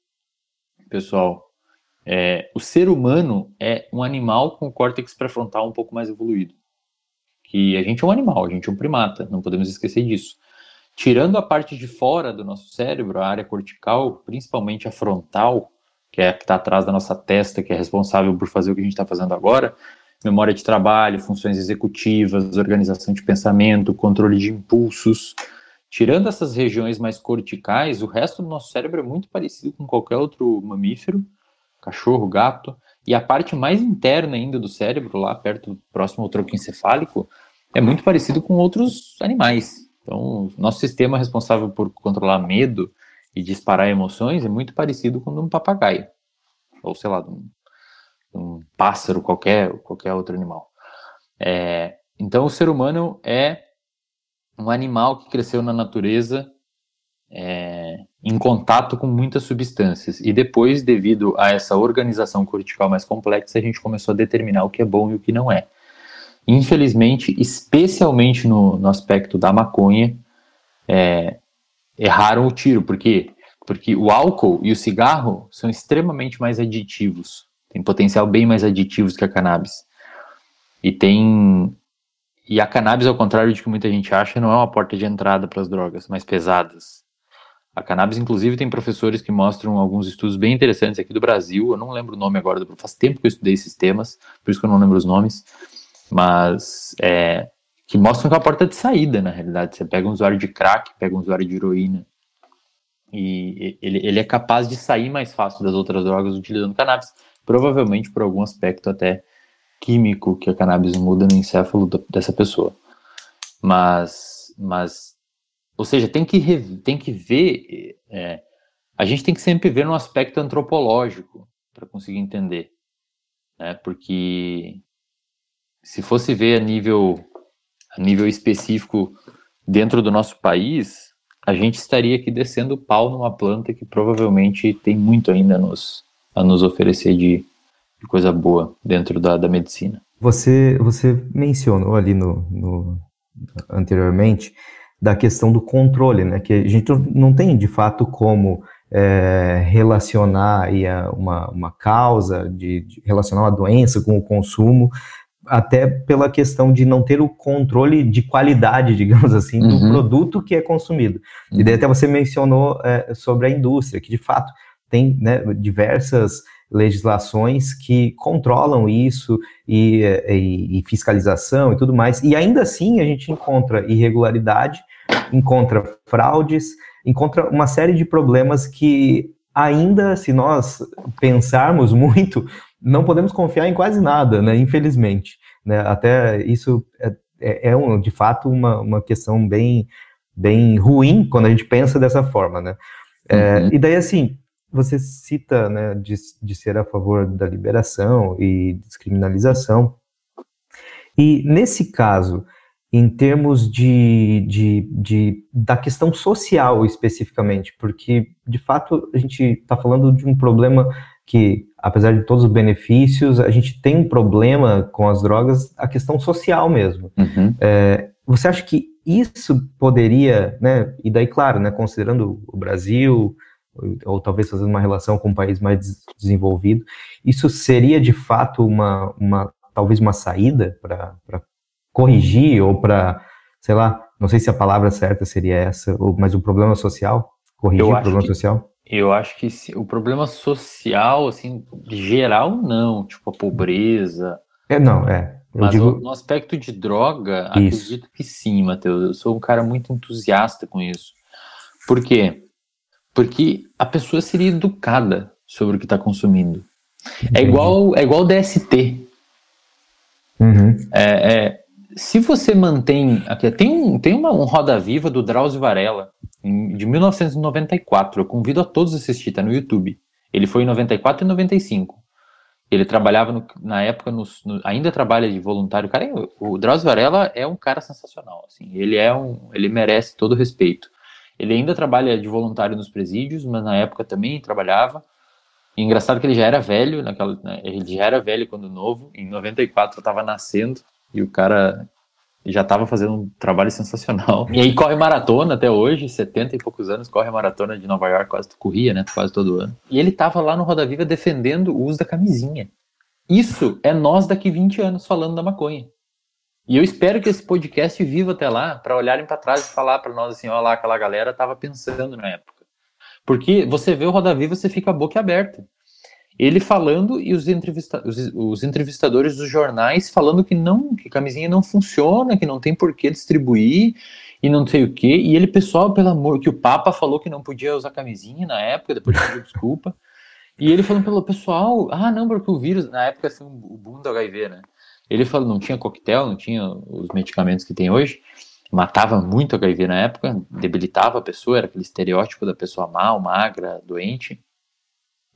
pessoal. É, o ser humano é um animal com córtex pré-frontal um pouco mais evoluído. Que a gente é um animal, a gente é um primata, não podemos esquecer disso. Tirando a parte de fora do nosso cérebro, a área cortical, principalmente a frontal, que é a que está atrás da nossa testa, que é responsável por fazer o que a gente está fazendo agora, memória de trabalho, funções executivas, organização de pensamento, controle de impulsos, Tirando essas regiões mais corticais, o resto do nosso cérebro é muito parecido com qualquer outro mamífero, cachorro, gato, e a parte mais interna ainda do cérebro, lá perto, próximo ao tronco encefálico, é muito parecido com outros animais. Então, nosso sistema responsável por controlar medo e disparar emoções é muito parecido com o um papagaio, ou sei lá, de um, um pássaro, qualquer, qualquer outro animal. É, então, o ser humano é um animal que cresceu na natureza é, em contato com muitas substâncias. E depois, devido a essa organização cortical mais complexa, a gente começou a determinar o que é bom e o que não é. Infelizmente, especialmente no, no aspecto da maconha, é, erraram o tiro. Por quê? Porque o álcool e o cigarro são extremamente mais aditivos, tem potencial bem mais aditivos que a cannabis. E tem e a cannabis, ao contrário de que muita gente acha, não é uma porta de entrada para as drogas mais pesadas. A cannabis, inclusive, tem professores que mostram alguns estudos bem interessantes aqui do Brasil. Eu não lembro o nome agora, faz tempo que eu estudei esses temas, por isso que eu não lembro os nomes. Mas é, que mostram que é uma porta de saída, na realidade. Você pega um usuário de crack, pega um usuário de heroína, e ele, ele é capaz de sair mais fácil das outras drogas utilizando cannabis, provavelmente por algum aspecto até químico que a cannabis muda no encéfalo dessa pessoa. Mas, mas ou seja, tem que, tem que ver, é, a gente tem que sempre ver no aspecto antropológico para conseguir entender, né? Porque se fosse ver a nível, a nível específico dentro do nosso país, a gente estaria aqui descendo pau numa planta que provavelmente tem muito ainda nos, a nos oferecer de, de coisa boa dentro da, da medicina. Você, você mencionou ali no, no, anteriormente da questão do controle, né? Que a gente não tem de fato como é, relacionar aí uma, uma causa, de, de, relacionar uma doença com o consumo, até pela questão de não ter o controle de qualidade, digamos assim, do uhum. produto que é consumido. Uhum. E daí até você mencionou é, sobre a indústria, que de fato tem né, diversas legislações que controlam isso e, e, e, fiscalização e tudo mais, e ainda assim a gente encontra irregularidade, encontra fraudes, encontra uma série de problemas que ainda, se nós pensarmos muito, não podemos confiar em quase nada, né, infelizmente. Né, até isso é, é, é um, de fato uma, uma questão bem, bem ruim quando a gente pensa dessa forma, né. É, uhum. E daí, assim, você cita né, de, de ser a favor da liberação e descriminalização. E nesse caso, em termos de, de, de, da questão social especificamente, porque de fato a gente está falando de um problema que apesar de todos os benefícios, a gente tem um problema com as drogas, a questão social mesmo. Uhum. É, você acha que isso poderia, né, e daí, claro, né, considerando o Brasil, ou, talvez fazendo uma relação com um país mais desenvolvido, isso seria de fato uma, uma talvez uma saída para corrigir ou para, sei lá, não sei se a palavra certa seria essa, ou, mas o problema social, corrigir o problema que, social? Eu acho que se, o problema social, assim, geral, não, tipo a pobreza. É, não, é. Mas digo... no aspecto de droga, isso. acredito que sim, Matheus. Eu sou um cara muito entusiasta com isso. Por quê? Porque a pessoa seria educada sobre o que está consumindo. É Entendi. É igual, é igual DST. Uhum. É, é, se você mantém. Aqui, tem um, tem uma, um Roda Viva do Drauzio Varela, de 1994. Eu convido a todos a assistir, tá no YouTube. Ele foi em 94 e 95. Ele trabalhava no, na época, no, no, ainda trabalha de voluntário. Cara, o Drauzio Varela é um cara sensacional. Assim, ele é um, ele merece todo o respeito. Ele ainda trabalha de voluntário nos presídios, mas na época também trabalhava. E engraçado que ele já era velho, naquela, né, ele já era velho quando novo. Em 94 eu estava nascendo e o cara já estava fazendo um trabalho sensacional. E aí corre maratona até hoje, 70 e poucos anos, corre maratona de Nova York, quase corria, né? Quase todo ano. E ele estava lá no Roda Viva defendendo o uso da camisinha. Isso é nós daqui 20 anos falando da maconha. E eu espero que esse podcast viva até lá, para olharem para trás e falar para nós assim, olha lá, aquela galera estava pensando na época. Porque você vê o Roda Viva, você fica a boca aberta. Ele falando e os, entrevista os, os, entrevistadores dos jornais falando que não, que camisinha não funciona, que não tem por que distribuir e não sei o quê. E ele, pessoal, pelo amor, que o Papa falou que não podia usar camisinha na época, depois pediu desculpa. E ele falando pelo pessoal, ah, não, porque o vírus, na época, assim, o boom do HIV, né? Ele falou, não tinha coquetel, não tinha os medicamentos que tem hoje matava muito HIV na época, debilitava a pessoa, era aquele estereótipo da pessoa mal, magra, doente.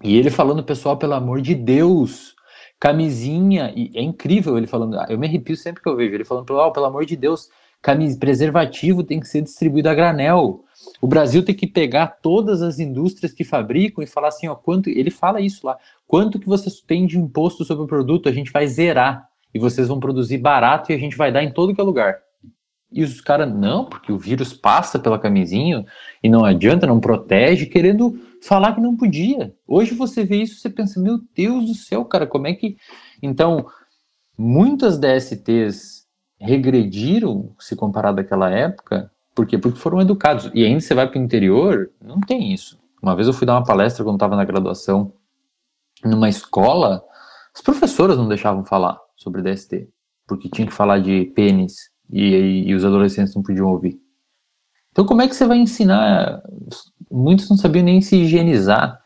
E ele falando, pessoal, pelo amor de Deus, camisinha, e é incrível ele falando, eu me arrepio sempre que eu vejo ele falando, oh, pelo amor de Deus, camis, preservativo tem que ser distribuído a granel. O Brasil tem que pegar todas as indústrias que fabricam e falar assim, ó, quanto, ele fala isso lá, quanto que vocês têm de imposto sobre o produto, a gente vai zerar, e vocês vão produzir barato e a gente vai dar em todo que é lugar. E os caras, não, porque o vírus passa pela camisinha e não adianta, não protege, querendo falar que não podia. Hoje você vê isso, você pensa, meu Deus do céu, cara, como é que. Então, muitas DSTs regrediram se comparado àquela época, por quê? Porque foram educados. E ainda você vai para o interior, não tem isso. Uma vez eu fui dar uma palestra quando estava na graduação, numa escola, as professoras não deixavam falar sobre DST, porque tinha que falar de pênis e, e, os adolescentes não podiam ouvir. Então, como é que você vai ensinar? Muitos não sabiam nem se higienizar.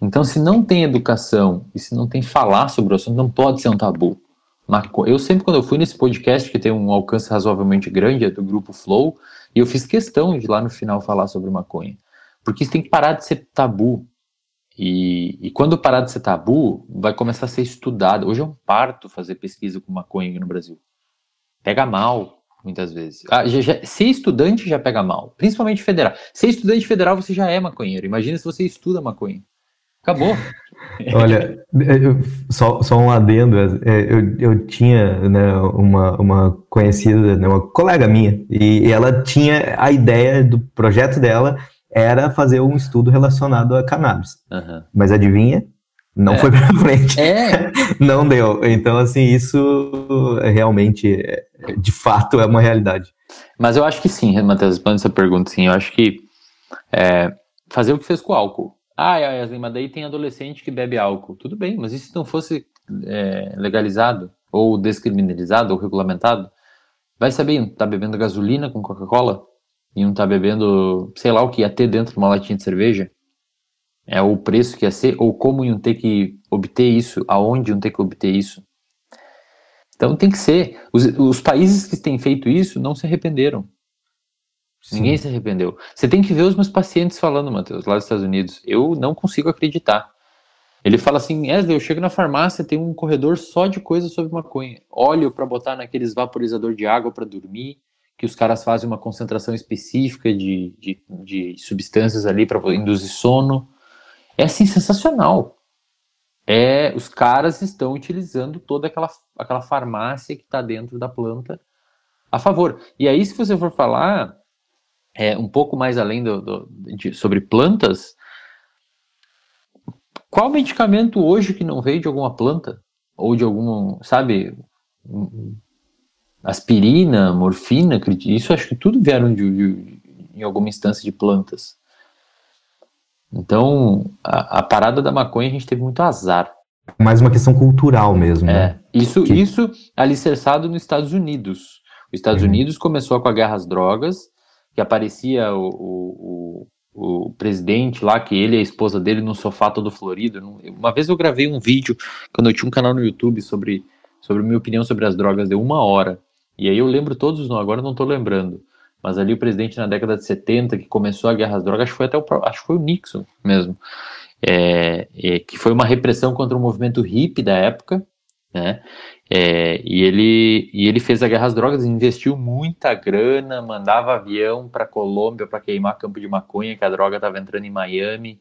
Então, se não tem educação e se não tem falar sobre o assunto, não pode ser um tabu. Eu sempre, quando eu fui nesse podcast, que tem um alcance razoavelmente grande, é do grupo Flow, e eu fiz questão de lá no final falar sobre maconha. Porque isso tem que parar de ser tabu. E, e, quando parar de ser tabu, vai começar a ser estudado. Hoje é um parto fazer pesquisa com maconha no Brasil. Pega mal, muitas vezes. Ah, já, já, ser estudante já pega mal, principalmente federal. Ser estudante federal você já é maconheiro. Imagina se você estuda maconha. Acabou. Olha, só, só um adendo. É, eu, eu tinha né, uma, uma conhecida, né, uma colega minha, e ela tinha a ideia do projeto dela era fazer um estudo relacionado a cannabis. Uhum. Mas adivinha? Não é. foi para frente. É. Não deu. Então, assim, isso realmente, de fato, é uma realidade. Mas eu acho que sim, Matheus, respondendo essa pergunta, sim. Eu acho que é, fazer o que fez com o álcool. Ah, Yasmin, mas daí tem adolescente que bebe álcool. Tudo bem, mas e se não fosse é, legalizado, ou descriminalizado, ou regulamentado? Vai saber, tá bebendo gasolina com Coca-Cola? E não tá bebendo, sei lá o que ia ter dentro de uma latinha de cerveja? é o preço que ia ser, ou como iam ter que obter isso, aonde iam ter que obter isso. Então tem que ser. Os, os países que têm feito isso não se arrependeram. Sim. Ninguém se arrependeu. Você tem que ver os meus pacientes falando, Matheus, lá dos Estados Unidos. Eu não consigo acreditar. Ele fala assim: Wesley, eu chego na farmácia, tem um corredor só de coisas sobre maconha. Óleo para botar naqueles vaporizador de água para dormir, que os caras fazem uma concentração específica de, de, de substâncias ali para induzir sono. É assim, sensacional. é os caras estão utilizando toda aquela, aquela farmácia que está dentro da planta a favor. E aí, se você for falar é, um pouco mais além do, do de, sobre plantas, qual medicamento hoje que não veio de alguma planta? Ou de algum, sabe, aspirina, morfina, isso acho que tudo vieram de, de, em alguma instância de plantas. Então, a, a, parada da maconha a gente teve muito azar. Mais uma questão cultural mesmo. É, né? isso, que... isso alicerçado nos Estados Unidos. Os Estados uhum. Unidos começou com a guerra às drogas, que aparecia o, o, o, o, presidente lá, que ele e a esposa dele no sofá todo florido. Uma vez eu gravei um vídeo, quando eu tinha um canal no YouTube sobre, sobre minha opinião sobre as drogas, deu uma hora. E aí eu lembro todos os nomes, agora não estou lembrando. Mas ali o presidente na década de 70, que começou a guerra às drogas, acho que foi até o, acho que foi o Nixon mesmo. É, é, que foi uma repressão contra o movimento hippie da época, né? É, e, ele, e ele fez a guerra às drogas, investiu muita grana, mandava avião para Colômbia para queimar campo de maconha, que a droga estava entrando em Miami,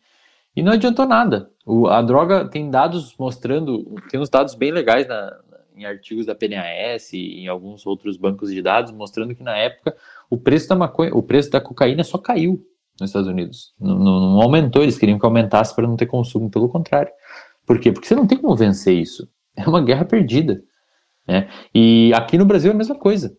e não adiantou nada. O, a droga tem dados mostrando, tem uns dados bem legais na, em artigos da PNAS e em alguns outros bancos de dados, mostrando que na época o preço da maconha, o preço da cocaína só caiu nos Estados Unidos. Não, não aumentou, eles queriam que aumentasse para não ter consumo, pelo contrário. Por quê? Porque você não tem como vencer isso. É uma guerra perdida. Né? E aqui no Brasil é a mesma coisa.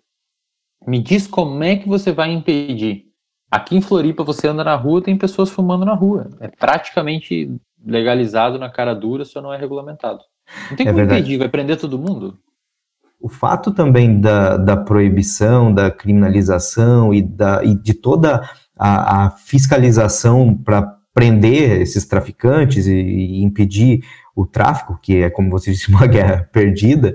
Me diz como é que você vai impedir. Aqui em Floripa, você anda na rua, tem pessoas fumando na rua. É praticamente legalizado na cara dura, só não é regulamentado. Não tem é como impedir, vai prender todo mundo? O fato também da, da proibição, da criminalização e, da, e de toda a, a fiscalização para prender esses traficantes e, e, impedir o tráfico, que é, como você disse, uma guerra perdida,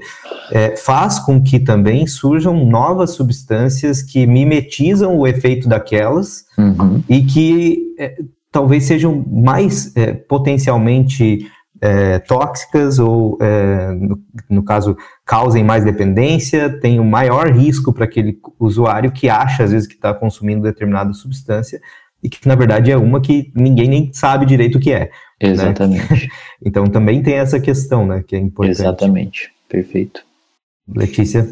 é, faz com que também surjam novas substâncias que mimetizam o efeito daquelas uhum. e que é, talvez sejam mais é, potencialmente é, tóxicas ou, é, no, no, caso, causem mais dependência, tem um maior risco para aquele usuário que acha, às vezes, que está consumindo determinada substância e que, na verdade, é uma que ninguém nem sabe direito o que é. Né? Exatamente. Né? então, também tem essa questão, né, que é importante. Exatamente, perfeito. Letícia?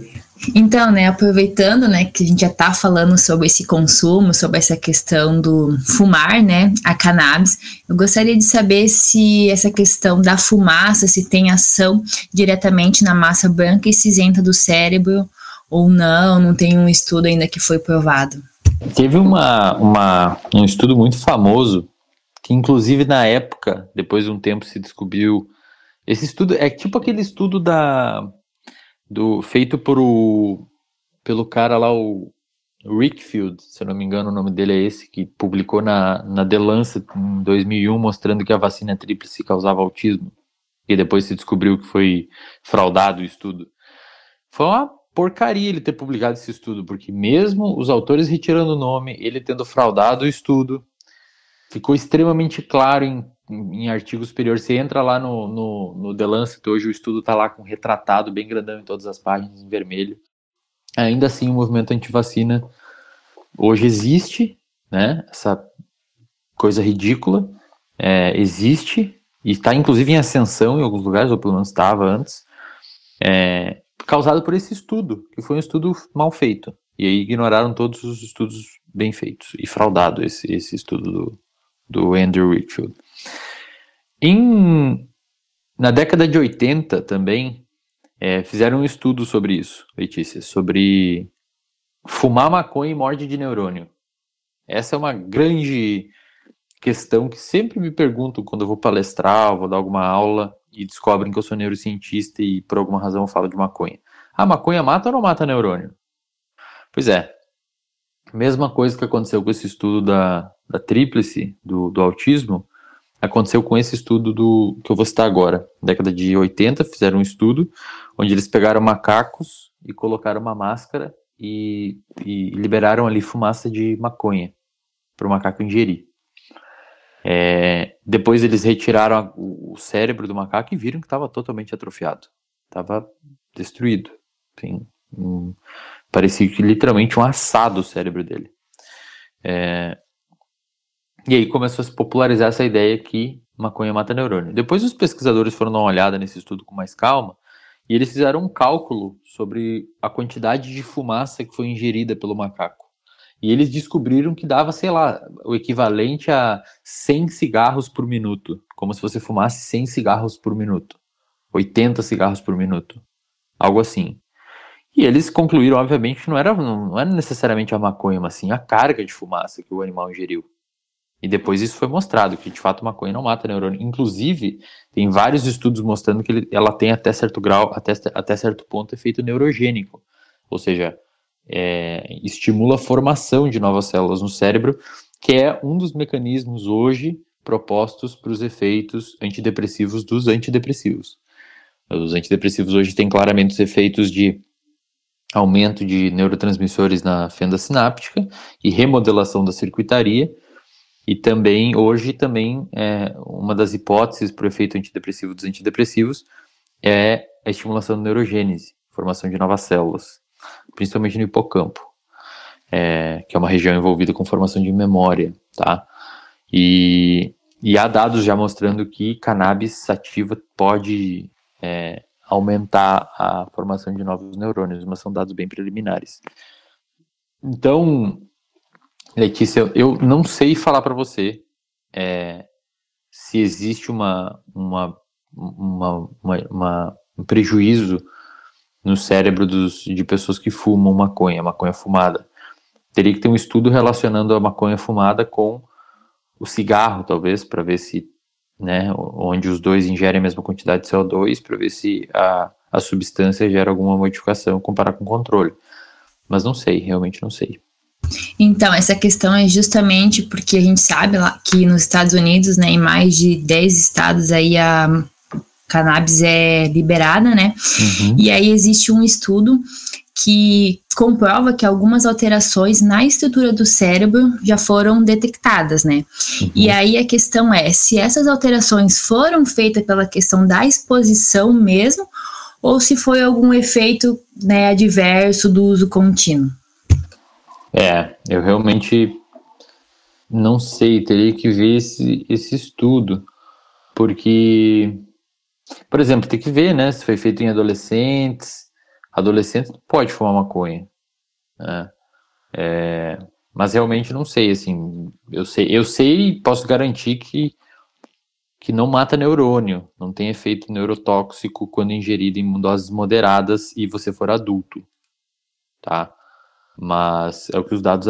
Então, né, aproveitando, né, que a gente já está falando sobre esse consumo, sobre essa questão do fumar, né, a cannabis, eu gostaria de saber se essa questão da fumaça, se tem ação diretamente na massa branca e cinzenta do cérebro ou não, não tem um estudo ainda que foi provado. Teve uma, uma, um estudo muito famoso, que inclusive na época, depois de um tempo se descobriu, esse estudo é tipo aquele estudo da do feito por o, pelo cara lá, o Rickfield, se eu não me engano o nome dele é esse, que publicou na, na The Lancet em 2001 mostrando que a vacina tríplice causava autismo. E depois se descobriu que foi fraudado o estudo. Foi uma porcaria ele ter publicado esse estudo, porque mesmo os autores retirando o nome, ele tendo fraudado o estudo, ficou extremamente claro em em artigo superior, você entra lá no, no, no The Lancet, hoje o estudo está lá com retratado bem grandão em todas as páginas, em vermelho. Ainda assim, o movimento anti-vacina hoje existe, né? Essa coisa ridícula é, existe e está inclusive em ascensão em alguns lugares, ou pelo menos estava antes, é, causado por esse estudo, que foi um estudo mal feito. E aí ignoraram todos os estudos bem feitos e fraudado esse, esse estudo do, do Andrew Whitfield. Em, na década de 80 também, é, fizeram um estudo sobre isso, Letícia, sobre fumar maconha e morte de neurônio. Essa é uma grande questão que sempre me perguntam quando eu vou palestrar, vou dar alguma aula e descobrem que eu sou neurocientista e por alguma razão falo de maconha. A maconha mata ou não mata neurônio? Pois é. Mesma coisa que aconteceu com esse estudo da, da tríplice, do, do autismo, aconteceu com esse estudo do que eu vou citar agora. década de 80, fizeram um estudo onde eles pegaram macacos e colocaram uma máscara e, e liberaram ali fumaça de maconha para o macaco ingerir. É, depois eles retiraram a, o cérebro do macaco e viram que estava totalmente atrofiado. Estava destruído. Assim, um, parecia que literalmente um assado o cérebro dele. É, e aí começou a se popularizar essa ideia que maconha mata neurônio. Depois os pesquisadores foram dar uma olhada nesse estudo com mais calma e eles fizeram um cálculo sobre a quantidade de fumaça que foi ingerida pelo macaco. E eles descobriram que dava, sei lá, o equivalente a 100 cigarros por minuto, como se você fumasse 100 cigarros por minuto, 80 cigarros por minuto, algo assim. E eles concluíram, obviamente, que não era, não era necessariamente a maconha, mas sim a carga de fumaça que o animal ingeriu. E depois isso foi mostrado, que de fato maconha não mata neurônio. Inclusive, tem vários estudos mostrando que ele, ela tem até certo grau, até, até certo ponto, efeito neurogênico. Ou seja, é, estimula a formação de novas células no cérebro, que é um dos mecanismos hoje propostos para os efeitos antidepressivos dos antidepressivos. Os antidepressivos hoje têm claramente os efeitos de aumento de neurotransmissores na fenda sináptica e remodelação da circuitaria, e também, hoje, também, é, uma das hipóteses para o efeito antidepressivo dos antidepressivos é a estimulação da neurogênese, formação de novas células, principalmente no hipocampo, é, que é uma região envolvida com formação de memória, tá? E, e há dados já mostrando que cannabis sativa pode é, aumentar a formação de novos neurônios, mas são dados bem preliminares. Então, Letícia, eu não sei falar para você é, se existe uma, uma, uma, uma, um prejuízo no cérebro dos, de pessoas que fumam maconha, maconha fumada. Teria que ter um estudo relacionando a maconha fumada com o cigarro, talvez, para ver se, né, onde os dois ingerem a mesma quantidade de CO2, para ver se a, a substância gera alguma modificação, comparar com o controle. Mas não sei, realmente não sei. Então, essa questão é justamente porque a gente sabe lá que nos Estados Unidos, né, em mais de 10 estados aí a cannabis é liberada, né? Uhum. E aí existe um estudo que comprova que algumas alterações na estrutura do cérebro já foram detectadas, né? Uhum. E aí a questão é se essas alterações foram feitas pela questão da exposição mesmo ou se foi algum efeito né, adverso do uso contínuo. É, eu realmente não sei, teria que ver esse, esse estudo, porque, por exemplo, tem que ver, né, se foi feito em adolescentes, adolescentes pode fumar maconha, né, é, mas realmente não sei, assim, eu sei, eu sei e posso garantir que que não mata neurônio, não tem efeito neurotóxico quando ingerido em doses moderadas e você for adulto, tá? Mas é o que os dados,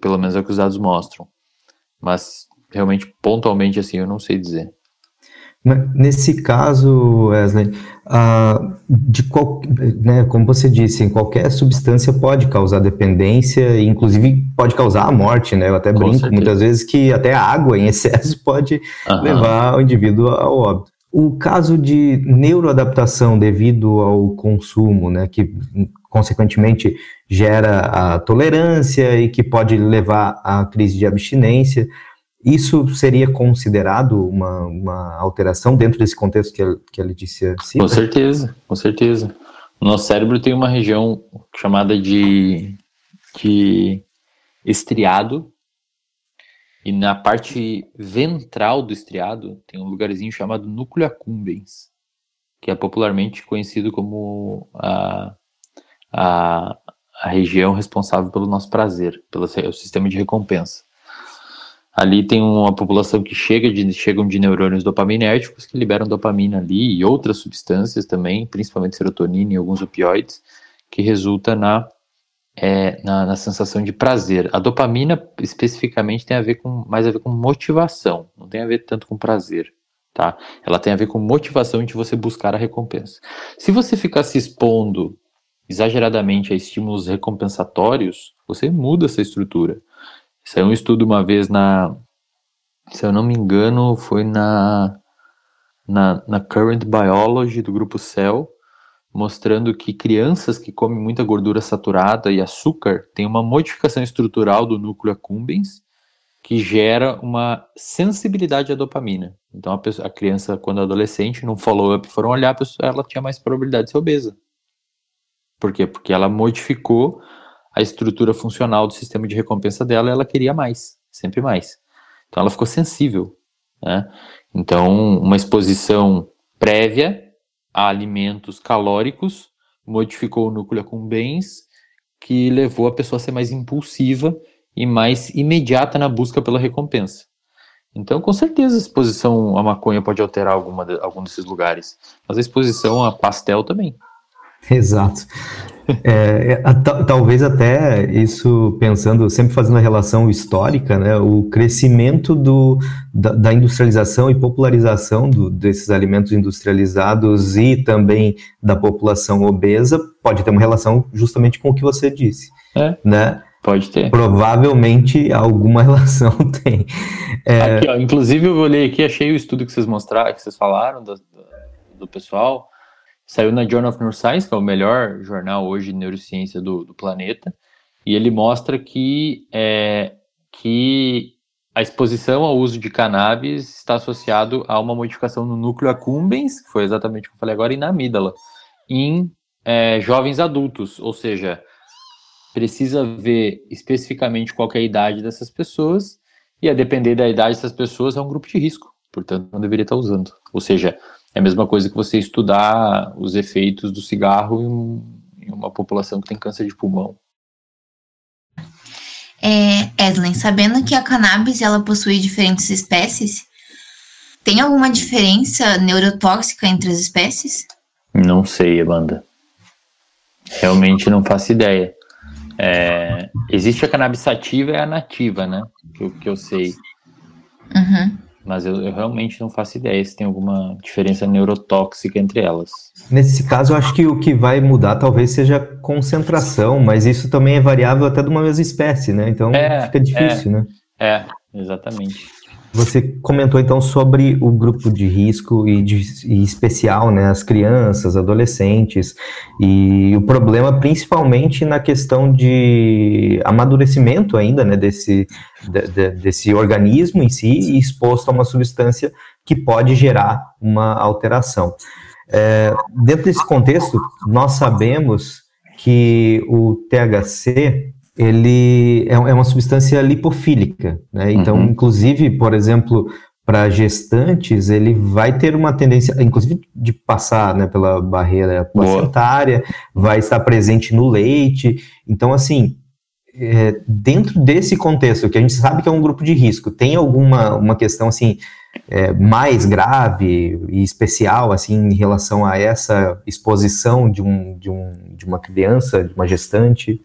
pelo menos é o que os dados mostram. Mas realmente, pontualmente, assim, eu não sei dizer. Nesse caso, Wesley, uh, de qual, né, como você disse, qualquer substância pode causar dependência, e inclusive pode causar a morte, né? Eu até brinco muitas vezes que até a água em excesso pode levar o indivíduo ao óbito. O caso de neuroadaptação devido ao consumo, né, que consequentemente gera a tolerância e que pode levar à crise de abstinência. Isso seria considerado uma, uma alteração dentro desse contexto que que a Letícia cita? Com certeza, com certeza. O nosso cérebro tem uma região chamada de, de estriado, e na parte ventral do estriado tem um lugarzinho chamado núcleo accumbens, que é popularmente conhecido como a, a, a região responsável pelo nosso prazer, pelo sistema de recompensa. Ali tem uma população que chega de, chegam de neurônios dopaminérgicos que liberam dopamina ali e outras substâncias também, principalmente serotonina e alguns opioides, que resulta na, é, na, na, sensação de prazer. A dopamina especificamente tem a ver com mais a ver com motivação, não tem a ver tanto com prazer, tá? Ela tem a ver com motivação de você buscar a recompensa. Se você ficar se expondo exageradamente a estímulos recompensatórios, você muda essa estrutura. Saiu um estudo uma vez na, se eu não me engano, foi na, na, na Current Biology do grupo Cell, mostrando que crianças que comem muita gordura saturada e açúcar têm uma modificação estrutural do núcleo accumbens que gera uma sensibilidade à dopamina. Então a, pessoa, a criança, quando adolescente, num follow-up foram olhar, pessoa, ela tinha mais probabilidade de ser obesa. Por quê? Porque ela modificou a estrutura funcional do sistema de recompensa dela e ela queria mais, sempre mais. Então ela ficou sensível. Né? Então, uma exposição prévia a alimentos calóricos modificou o núcleo accumbens, que levou a pessoa a ser mais impulsiva e mais imediata na busca pela recompensa. Então, com certeza, a exposição à maconha pode alterar alguma de, algum desses lugares, mas a exposição a pastel também. Exato. É, é talvez até isso pensando, sempre fazendo a relação histórica, né, o crescimento do, da, da industrialização e popularização do, desses alimentos industrializados e também da população obesa pode ter uma relação justamente com o que você disse. É, né? Pode ter. Provavelmente alguma relação tem. É... Aqui, ó, inclusive eu olhei aqui, achei o estudo que vocês mostraram, que vocês falaram do, do pessoal Saiu na Journal of Neuroscience, que é o melhor jornal hoje de neurociência do, do planeta, e ele mostra que, é, que a exposição ao uso de cannabis está associado a uma modificação no núcleo accumbens, que foi exatamente o que eu falei agora, e na amígdala, em é, jovens adultos, ou seja, precisa ver especificamente qual é a idade dessas pessoas, e a depender da idade dessas pessoas é um grupo de risco, portanto não deveria estar usando. Ou seja, é a mesma coisa que você estudar os efeitos do cigarro em, uma população que tem câncer de pulmão. É, Edlen, sabendo que a cannabis ela possui diferentes espécies, tem alguma diferença neurotóxica entre as espécies? Não sei, Amanda. Realmente não faço ideia. É, existe a cannabis sativa e a nativa, né? Que, que eu sei. Uhum mas eu, eu, realmente não faço ideia se tem alguma diferença neurotóxica entre elas. Nesse caso, eu acho que o que vai mudar talvez seja a concentração, mas isso também é variável até de uma mesma espécie, né? Então é, fica difícil, é, né? É, exatamente. Você comentou então sobre o grupo de risco e, de, e especial, né, as crianças, adolescentes, e o problema principalmente na questão de amadurecimento ainda, né, desse, de, de, desse organismo em si, exposto a uma substância que pode gerar uma alteração. É, dentro desse contexto, nós sabemos que o THC ele é, é uma substância lipofílica, né? Então, uhum. inclusive, por exemplo, para gestantes, ele vai ter uma tendência, inclusive, de passar né, pela barreira placentária, vai estar presente no leite. Então, assim, é, dentro desse contexto, que a gente sabe que é um grupo de risco, tem alguma uma questão assim é, mais grave e especial assim em relação a essa exposição de, um, de, um, de uma criança, de uma gestante?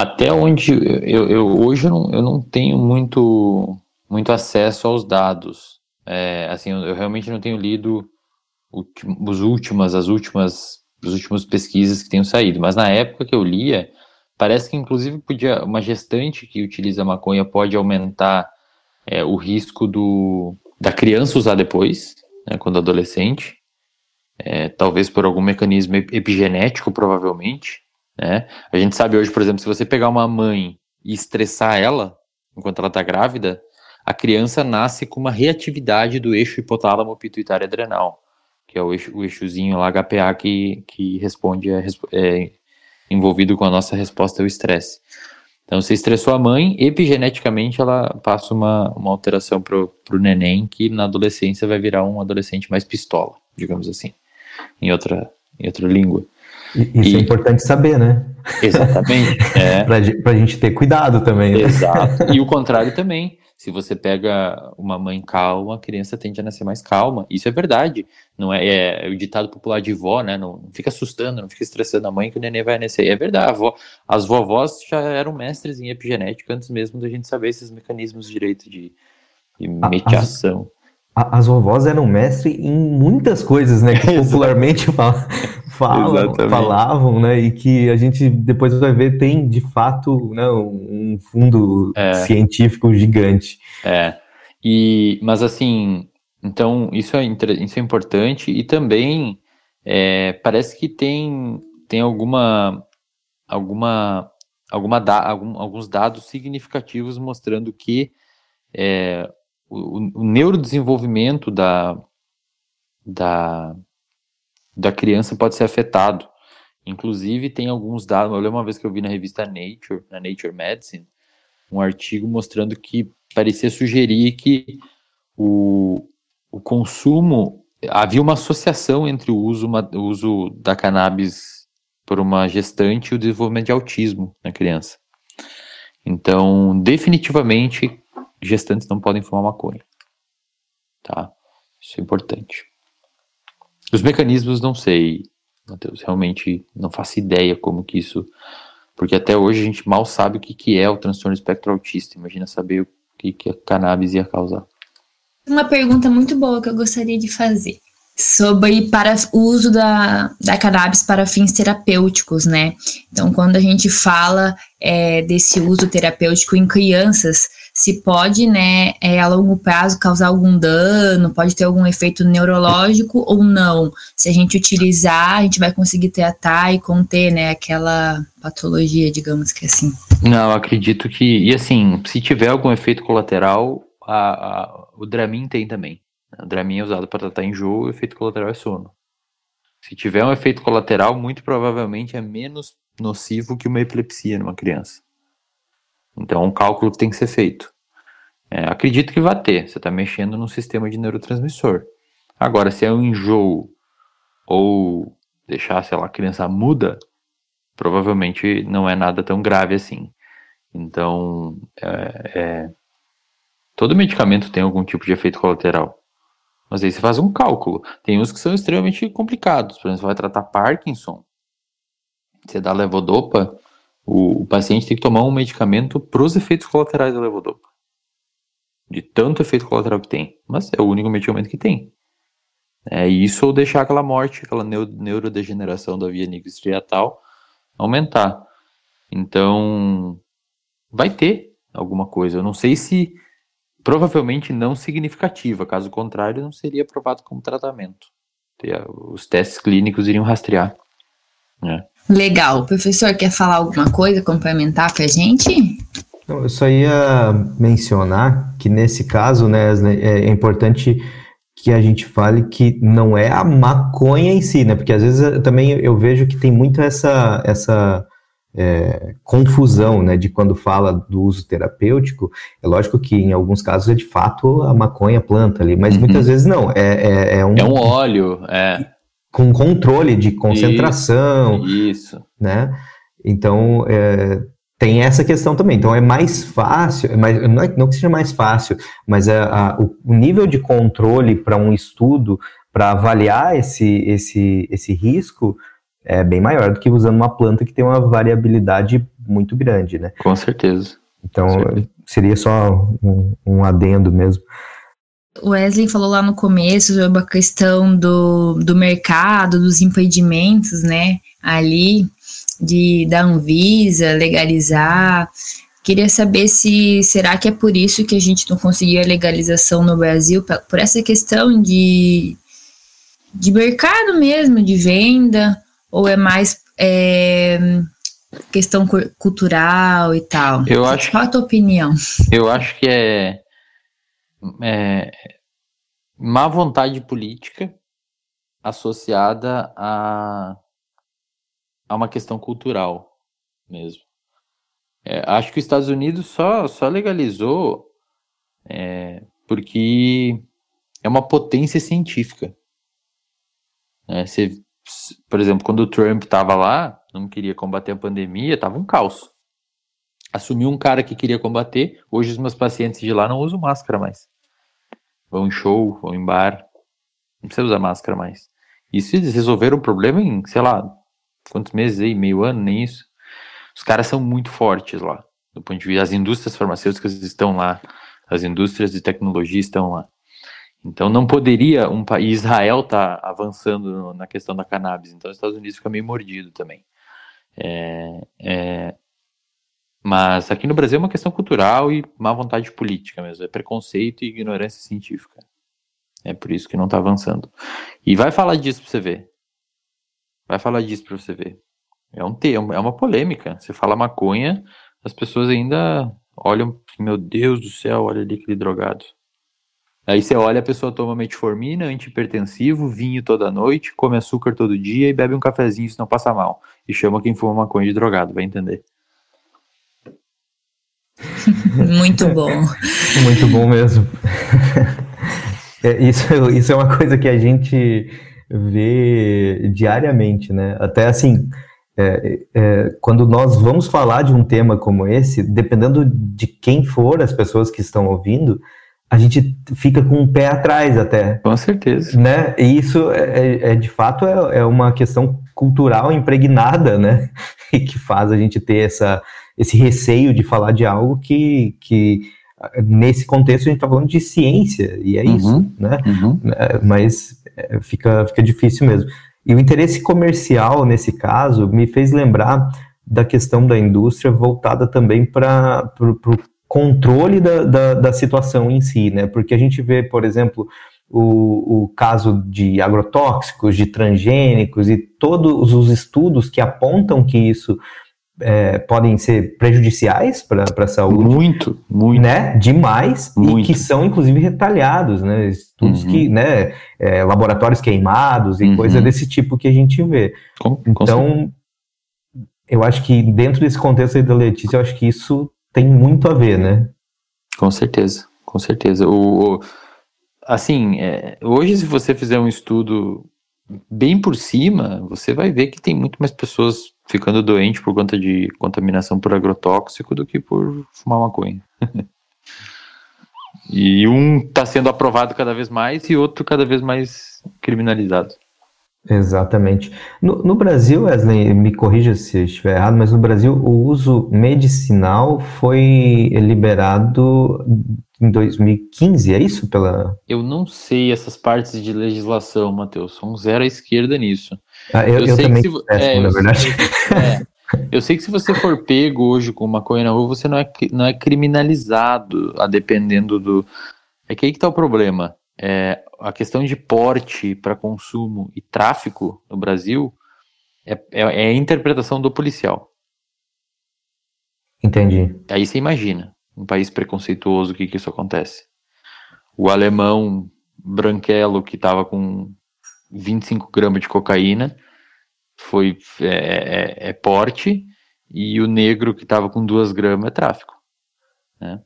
Até onde eu, eu hoje eu não, eu não tenho muito, muito acesso aos dados. É, assim, eu, realmente não tenho lido os últimas, as últimas, as últimas pesquisas que tenham saído. Mas na época que eu lia, parece que inclusive podia uma gestante que utiliza maconha pode aumentar é, o risco do, da criança usar depois, né, quando adolescente. É, talvez por algum mecanismo epigenético, provavelmente. Né? A gente sabe hoje, por exemplo, se você pegar uma mãe e estressar ela enquanto ela está grávida, a criança nasce com uma reatividade do eixo hipotálamo pituitário adrenal, que é o, eixo, o eixozinho lá HPA que, que responde a, é, envolvido com a nossa resposta ao estresse. Então, se estressou a mãe, epigeneticamente ela passa uma, uma alteração para o neném, que na adolescência vai virar um adolescente mais pistola, digamos assim, em outra, em outra língua. Isso é e... é importante saber, né? Exatamente. É. para a gente ter cuidado também. Né? Exato. E o contrário também. Se você pega uma mãe calma, a criança tende a nascer mais calma. Isso é verdade. Não é, é, é o ditado popular de vó, né? Não, não, fica assustando, não fica estressando a mãe que o neném vai nascer. É verdade. Avó, as vovós já eram mestres em epigenética antes mesmo da gente saber esses mecanismos direito de, de mediação. As, as vovós eram mestres em muitas coisas, né? Que popularmente falam falam, falavam, né? E que a gente depois vai ver tem de fato né, um fundo é. científico gigante. É. E, mas assim, então isso é, isso é importante e também é, parece que tem, tem alguma alguma alguma da, algum, alguns dados significativos mostrando que é, o, o neurodesenvolvimento da, da da criança pode ser afetado. Inclusive, tem alguns dados. Eu lembro uma vez que eu vi na revista Nature, na Nature Medicine, um artigo mostrando que parecia sugerir que o, o consumo, havia uma associação entre o uso, uma, o uso da cannabis por uma gestante e o desenvolvimento de autismo na criança. Então, definitivamente, gestantes não podem fumar maconha. Tá? Isso é importante. Os mecanismos não sei, Matheus, realmente não faço ideia como que isso, porque até hoje a gente mal sabe o que, que é o transtorno espectro autista. Imagina saber o que, que a cannabis ia causar. Uma pergunta muito boa que eu gostaria de fazer sobre para o uso da, da cannabis para fins terapêuticos, né? Então, quando a gente fala é, desse uso terapêutico em crianças, se pode, né, é, a longo prazo causar algum dano, pode ter algum efeito neurológico ou não. Se a gente utilizar, a gente vai conseguir tratar e conter, né, aquela patologia, digamos que assim. Não, acredito que, e assim, se tiver algum efeito colateral, a, a, o Dramin tem também. O Dramin é usado para tratar enjoo e o efeito colateral é sono. Se tiver um efeito colateral, muito provavelmente é menos nocivo que uma epilepsia numa criança. Então, é um cálculo que tem que ser feito. É, acredito que vai ter. Você está mexendo no sistema de neurotransmissor. Agora, se é um enjoo ou deixar, sei lá, a criança muda, provavelmente não é nada tão grave assim. Então, é, é, todo medicamento tem algum tipo de efeito colateral. Mas aí você faz um cálculo. Tem uns que são extremamente complicados. Por exemplo, você vai tratar Parkinson. Você dá levodopa, o, o paciente tem que tomar um medicamento para os efeitos colaterais da levodopa. De tanto efeito colateral que tem. Mas é o único medicamento que tem. É isso ou deixar aquela morte, aquela neurodegeneração da via nigrostriatal aumentar. Então, vai ter alguma coisa. Eu não sei se provavelmente não significativa, caso contrário, não seria aprovado como tratamento. Os testes clínicos iriam rastrear. Né? Legal. O professor quer falar alguma coisa, complementar para a gente? Eu só ia mencionar que nesse caso, né, é, é importante que a gente fale que não é a maconha em si, né? Porque às vezes eu, também eu vejo que tem muito essa, essa é, confusão, né? De quando fala do uso terapêutico, é lógico que em alguns casos é de fato a maconha planta ali, mas uhum. muitas vezes não. É, é, é, um, é um óleo, é com controle de concentração. Isso. Né? Então, é, tem essa questão também. Então, é mais fácil, é mais, não, é, não que seja mais fácil, mas é, a, o, o nível de controle para um estudo, para avaliar esse, esse, esse risco, é bem maior do que usando uma planta que tem uma variabilidade muito grande, né? Com certeza. Então, Com certeza. seria só um, um adendo mesmo. O Wesley falou lá no começo sobre a questão do, do mercado, dos impedimentos, né, ali, de da Anvisa legalizar. Queria saber se será que é por isso que a gente não conseguiu a legalização no Brasil, por essa questão de, de mercado mesmo, de venda, ou é mais é, questão cultural e tal? Eu acho, Qual a tua opinião? Eu acho que é é, má vontade política associada a, a uma questão cultural mesmo. É, acho que os Estados Unidos só, só legalizou é, porque é uma potência científica. É, você, por exemplo, quando o Trump estava lá, não queria combater a pandemia, estava um caos. Assumiu um cara que queria combater, hoje os meus pacientes de lá não usam máscara mais vão em show, vão em bar, não precisa usar máscara mais. E se eles resolveram o problema em, sei lá, quantos meses aí, meio ano, nem isso. Os caras são muito fortes lá, do ponto de vista, as indústrias farmacêuticas estão lá, as indústrias de tecnologia estão lá. Então não poderia um país, Israel está avançando na questão da cannabis, então os Estados Unidos fica meio mordido também. É, é, mas aqui no Brasil é uma questão cultural e má vontade política mesmo. É preconceito e ignorância científica. É por isso que não está avançando. E vai falar disso para você ver. Vai falar disso para você ver. É um tema, é uma polêmica. Você fala maconha, as pessoas ainda olham, meu Deus do céu, olha ali aquele drogado. Aí você olha, a pessoa toma metformina, antihipertensivo, vinho toda noite, come açúcar todo dia e bebe um cafezinho, se não passa mal. E chama quem fuma maconha de drogado, vai entender. Muito bom. Muito bom mesmo. É, isso, isso é uma coisa que a gente vê diariamente, né? Até assim, é, é, quando nós vamos falar de um tema como esse, dependendo de quem for as pessoas que estão ouvindo, a gente fica com um pé atrás até. Com certeza. Né? E isso, é, é, é de fato, é, é, uma questão cultural impregnada, né? E que faz a gente ter essa, esse receio de falar de algo que, que nesse contexto a gente está falando de ciência, e é uhum, isso, né? Uhum. É, mas fica, fica difícil mesmo. E o interesse comercial, nesse caso, me fez lembrar da questão da indústria voltada também para o controle da, da, da, situação em si, né? Porque a gente vê, por exemplo, o, o caso de agrotóxicos, de transgênicos e todos os estudos que apontam que isso é, podem ser prejudiciais para a saúde. Muito, muito. Né? Demais, muito. e que são, inclusive, retalhados, né? Estudos uhum. que, né? É, laboratórios queimados e uhum. coisa desse tipo que a gente vê. Com, então, eu acho que dentro desse contexto aí da Letícia, eu acho que isso tem muito a ver, né? Com certeza, com certeza. O, o assim, é, hoje se você fizer um estudo bem por cima, você vai ver que tem muito mais pessoas ficando doentes por conta de contaminação por agrotóxico do que por fumar maconha. e um está sendo aprovado cada vez mais e outro cada vez mais criminalizado. Exatamente. No, no, Brasil, Wesley, me corrija se eu estiver errado, mas no Brasil o uso medicinal foi liberado em 2015, é isso? Pela... Eu não sei essas partes de legislação, Matheus. Sou um zero à esquerda nisso. Ah, eu, eu, eu também se, é, na verdade. É, eu sei que se você for pego hoje com maconha na rua, você não é, não é criminalizado, a dependendo do. É que aí que tá o problema. É, a questão de porte para consumo e tráfico no Brasil é, é, é, a interpretação do policial. Entendi. Aí você imagina, um país preconceituoso, o que, que isso acontece? O alemão branquelo que estava com 25 gramas de cocaína foi é, é, é porte e o negro que estava com 2 gramas é tráfico. Né?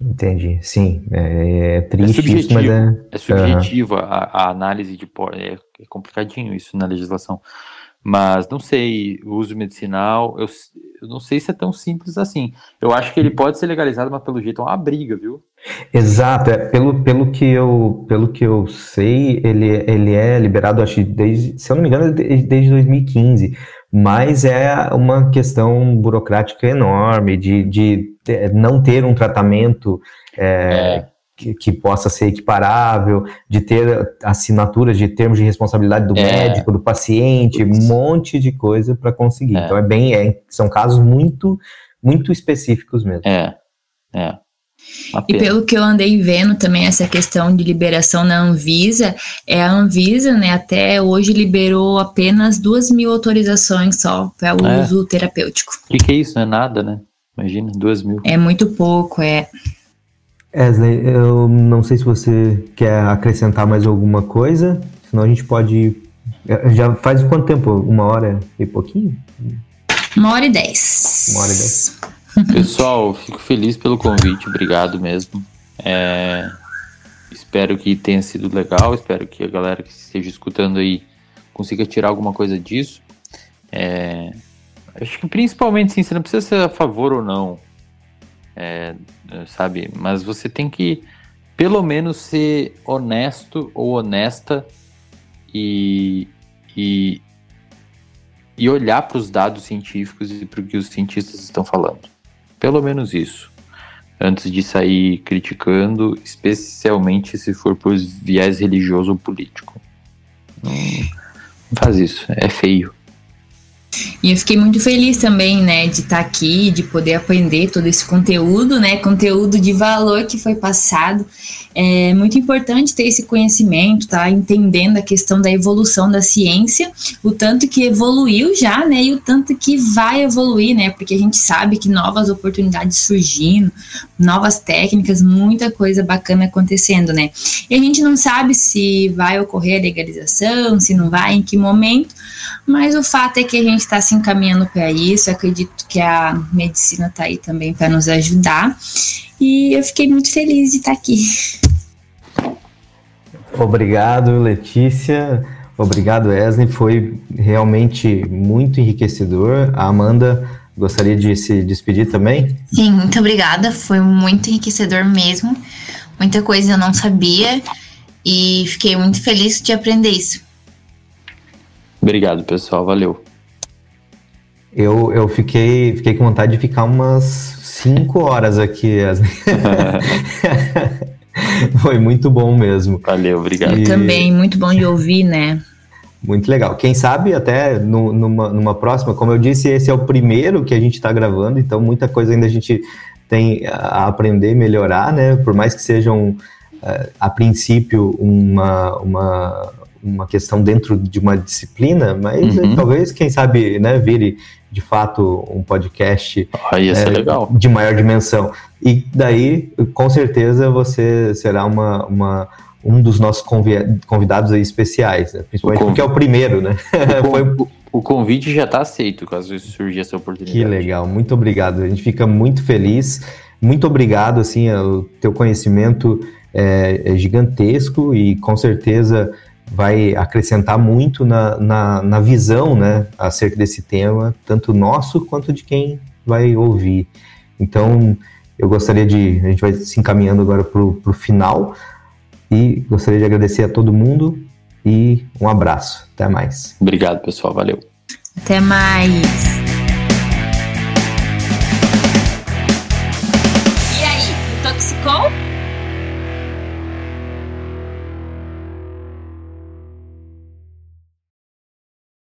Entendi, sim, é, é triste é subjetivo, isso, mas é... É subjetivo a, a, análise de porte, é, é complicadinho isso na legislação, mas não sei, o uso medicinal, eu, eu, não sei se é tão simples assim. Eu acho que ele pode ser legalizado, mas pelo jeito é uma briga, viu? Exato, é, pelo, pelo, que eu, pelo que eu sei, ele, ele é liberado, acho desde, se eu não me engano, desde 2015, mas é uma questão burocrática enorme de, de não ter um tratamento é, é. Que, que, possa ser equiparável, de ter assinaturas de termos de responsabilidade do é. médico, do paciente, um monte de coisa para conseguir. É. Então é bem, é, são casos muito, muito específicos mesmo. É, é. E pelo que eu andei vendo também essa questão de liberação na Anvisa, é a Anvisa, né, até hoje liberou apenas duas mil autorizações só para é. uso terapêutico. O que, que, é isso? Não é nada, né? Imagina, duas mil. É muito pouco, é. Wesley, eu não sei se você quer acrescentar mais alguma coisa, senão a gente pode. Já faz quanto tempo? Uma hora e pouquinho? Uma hora e dez. Uma hora e dez. Pessoal, fico feliz pelo convite, obrigado mesmo. É, espero que tenha sido legal, espero que a galera que esteja escutando aí consiga tirar alguma coisa disso. É, acho que principalmente sim, você não precisa ser a favor ou não, é, sabe? Mas você tem que pelo menos ser honesto ou honesta e, e, e olhar para os dados científicos e para o que os cientistas estão falando. Pelo menos isso. Antes de sair criticando, especialmente se for por viés religioso ou político. Não, não faz isso, é feio. E eu fiquei muito feliz também, né, de estar tá aqui, de poder aprender todo esse conteúdo, né, conteúdo de valor que foi passado. É muito importante ter esse conhecimento, tá, entendendo a questão da evolução da ciência, o tanto que evoluiu já, né, e o tanto que vai evoluir, né, porque a gente sabe que novas oportunidades surgindo, novas técnicas, muita coisa bacana acontecendo, né. E a gente não sabe se vai ocorrer a legalização, se não vai, em que momento, mas o fato é que a gente está se encaminhando para isso. acredito que a medicina está aí também para nos ajudar. E eu fiquei muito feliz de estar aqui. Obrigado, Letícia. Obrigado, Wesley. Foi realmente muito enriquecedor. A Amanda gostaria de se despedir também? Sim, muito obrigada. Foi muito enriquecedor mesmo. Muita coisa eu não sabia e fiquei muito feliz de aprender isso. Obrigado, pessoal. Valeu. Eu, eu fiquei, fiquei com vontade de ficar umas cinco horas aqui. Foi muito bom mesmo. Valeu, obrigado. Eu e... também, muito bom de ouvir, né? Muito legal. Quem sabe até no, numa, numa próxima, como eu disse, esse é o primeiro que a gente está gravando, então muita coisa ainda a gente tem a aprender, melhorar, né? Por mais que sejam, uh, a princípio, uma, uma, uma questão dentro de uma disciplina, mas uhum. talvez, quem sabe, né, vire de fato um podcast é, de maior dimensão. E daí, com certeza, você será uma, uma um dos nossos convidados especiais, né? principalmente porque é o primeiro, né? O, Foi... o convite já está aceito, caso surgir essa oportunidade. Que legal, muito obrigado. A gente fica muito feliz. Muito obrigado, assim, o teu conhecimento é, é gigantesco e com certeza vai acrescentar muito na, na, na, visão né, acerca desse tema, tanto nosso quanto de quem vai ouvir. Então, eu gostaria de. A gente vai se encaminhando agora para o final e gostaria de agradecer a todo mundo e um abraço. Até mais. Obrigado, pessoal. Valeu. Até mais.